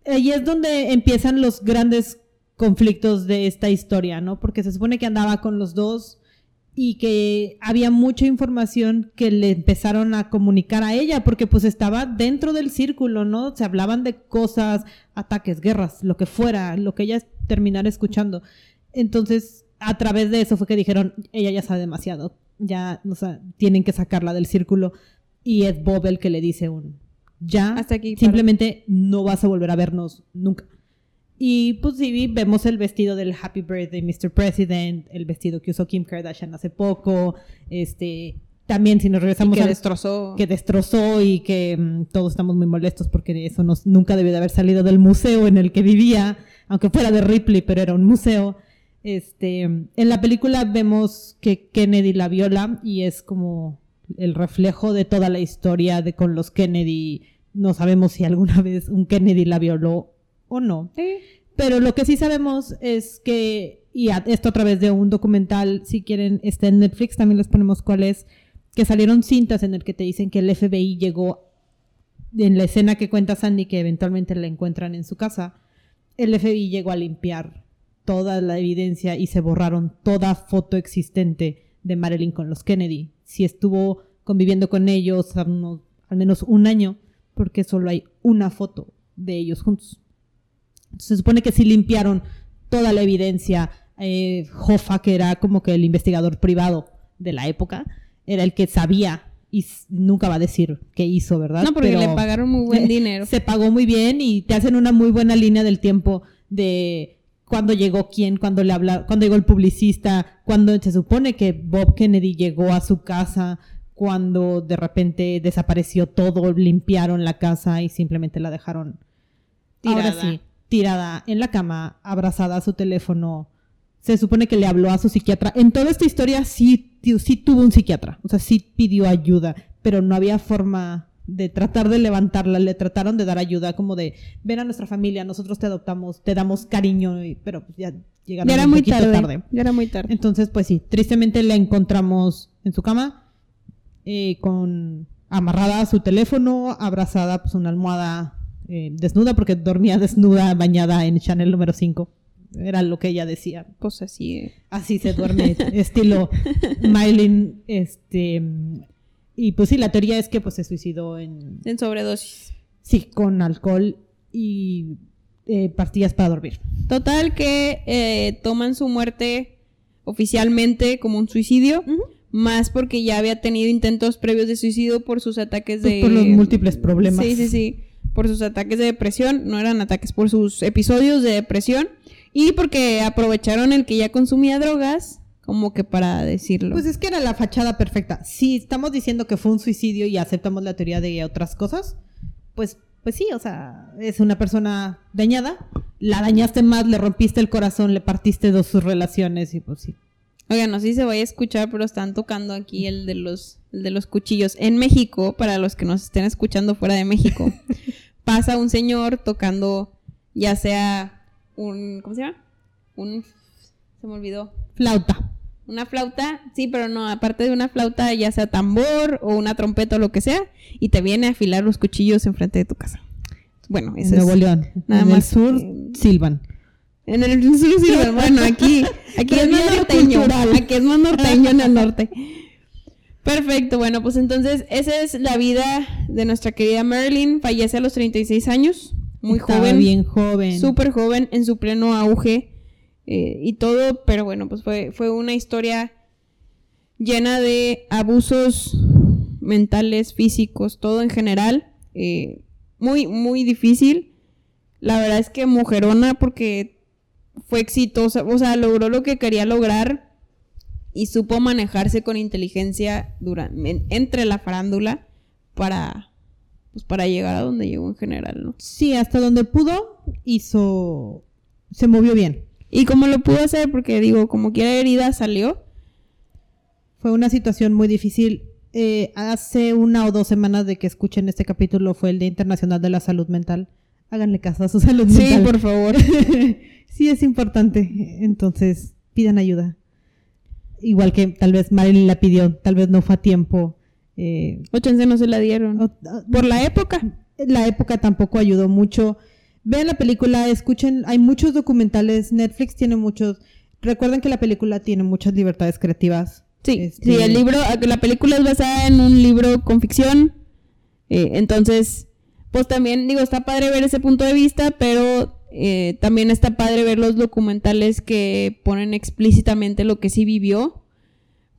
Ahí es donde empiezan los grandes conflictos de esta historia, ¿no? Porque se supone que andaba con los dos y que había mucha información que le empezaron a comunicar a ella, porque pues estaba dentro del círculo, ¿no? Se hablaban de cosas, ataques, guerras, lo que fuera, lo que ella terminara escuchando. Entonces, a través de eso fue que dijeron, ella ya sabe demasiado, ya, o sea, tienen que sacarla del círculo. Y es Bob el que le dice un, ya, Hasta aquí, simplemente no vas a volver a vernos nunca. Y pues sí, vemos el vestido del Happy Birthday Mr. President, el vestido que usó Kim Kardashian hace poco, este, también si nos regresamos que a destrozó. que destrozó y que mm, todos estamos muy molestos porque eso nos, nunca debió de haber salido del museo en el que vivía, aunque fuera de Ripley, pero era un museo. Este, en la película vemos que Kennedy la viola y es como el reflejo de toda la historia de con los Kennedy. No sabemos si alguna vez un Kennedy la violó o no. Sí. Pero lo que sí sabemos es que, y esto a través de un documental, si quieren, está en Netflix, también les ponemos cuál es, que salieron cintas en el que te dicen que el FBI llegó en la escena que cuenta Sandy, que eventualmente la encuentran en su casa, el FBI llegó a limpiar toda la evidencia y se borraron toda foto existente de Marilyn con los Kennedy. Si estuvo conviviendo con ellos unos- al menos un año, porque solo hay una foto de ellos juntos. Se supone que sí limpiaron toda la evidencia. Eh, Hoffa, que era como que el investigador privado de la época, era el que sabía y nunca va a decir qué hizo, ¿verdad? No, porque Pero- le pagaron muy buen dinero. Se pagó muy bien y te hacen una muy buena línea del tiempo de cuándo llegó quién, cuándo le habla, cuándo llegó el publicista, cuando se supone que Bob Kennedy llegó a su casa, cuando de repente desapareció todo, limpiaron la casa y simplemente la dejaron ahora Tirada. sí, tirada en la cama, abrazada a su teléfono. Se supone que le habló a su psiquiatra. En toda esta historia sí, sí tuvo un psiquiatra, o sea, sí pidió ayuda, pero no había forma de tratar de levantarla, le trataron de dar ayuda, como de, ven a nuestra familia, nosotros te adoptamos, te damos cariño, y- pero pues ya llegaron Ya era un muy poquito tarde, tarde. Ya era muy tarde. Entonces, pues sí, tristemente la encontramos en su cama, eh, con amarrada a su teléfono, abrazada pues una almohada eh, desnuda, porque dormía desnuda, bañada en Chanel número 5. Era lo que ella decía. Pues así. eh. Así se duerme, estilo Marilyn, este... Y pues sí, la teoría es que pues se suicidó en... En sobredosis. Sí, con alcohol y eh, pastillas para dormir. Total que eh, toman su muerte oficialmente como un suicidio. Más porque ya había tenido intentos previos de suicidio por sus ataques Pues de... por los múltiples problemas. Sí, sí, sí. Por sus ataques de depresión. No eran ataques, por sus episodios de depresión. Y porque aprovecharon el que ya consumía drogas como que para decirlo. Pues es que era la fachada perfecta. Si estamos diciendo que fue un suicidio y aceptamos la teoría de otras cosas, pues, pues sí, o sea, es una persona dañada, la dañaste más, le rompiste el corazón, le partiste dos sus relaciones y pues sí. Oigan, no sé si se vaya a escuchar, pero están tocando aquí el de los, el de los cuchillos. En México, para los que nos estén escuchando fuera de México, pasa un señor tocando ya sea un... ¿Cómo se llama? Un... Se me olvidó. Flauta. Una flauta, sí, pero no, aparte de una flauta, ya sea tambor o una trompeta o lo que sea, y te viene a afilar los cuchillos enfrente de tu casa. Bueno, En eso Nuevo es... León. nada en más, el sur, eh, silban. En el sur sirve, bueno, aquí, aquí es más norteño, aquí es más norteño en el norte. Perfecto, bueno, pues entonces esa es la vida de nuestra querida Marilyn, fallece a los 36 años, muy Estaba joven, bien joven. súper joven, en su pleno auge eh, y todo, pero bueno, pues fue, fue una historia llena de abusos mentales, físicos, todo en general, eh, muy, muy difícil. La verdad es que mujerona porque fue exitosa, o sea, logró lo que quería lograr y supo manejarse con inteligencia durante, entre la farándula para, pues, para llegar a donde llegó en general, ¿no? Sí, hasta donde pudo, hizo. Se movió bien. Y como lo pudo hacer, porque digo, como quiera herida salió. Fue una situación muy difícil. Eh, hace una o dos semanas de que escuchen este capítulo fue el Día Internacional de la Salud Mental. Háganle caso a su salud Sí, mental. por favor. sí, es importante. Entonces, pidan ayuda. Igual que tal vez Marilyn la pidió, tal vez no fue a tiempo. Eh, O chance no se la dieron. o- o- Por la época. la época tampoco ayudó mucho. Vean la película, escuchen, hay muchos documentales, Netflix tiene muchos. Recuerden que la película tiene muchas libertades creativas. Sí, Este- sí, el libro, la película es basada en un libro con ficción. eh, entonces, pues también, digo, está padre ver ese punto de vista, pero eh, también está padre ver los documentales que ponen explícitamente lo que sí vivió.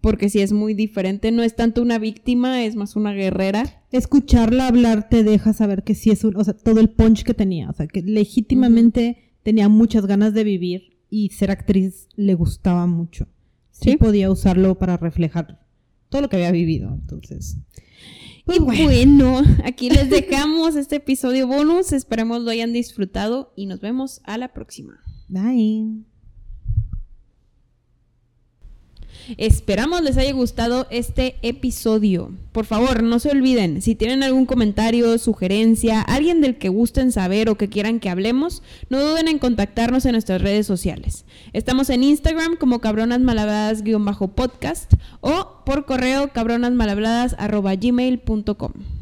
Porque sí es muy diferente, no es tanto una víctima, es más una guerrera. Escucharla hablar te deja saber que sí es un, o sea, todo el punch que tenía, o sea, que legítimamente tenía muchas ganas de vivir y ser actriz le gustaba mucho. Sí, Sí. podía usarlo para reflejar todo lo que había vivido, entonces. Pues y bueno, aquí les dejamos este episodio bonus. Esperemos lo hayan disfrutado y nos vemos a la próxima. Bye. Esperamos les haya gustado este episodio. Por favor, no se olviden, si tienen algún comentario, sugerencia, alguien del que gusten saber o que quieran que hablemos, no duden en contactarnos en nuestras redes sociales. Estamos en Instagram como cabronasmalhabladas-podcast o por correo cabronasmalhabladas.gmail.com.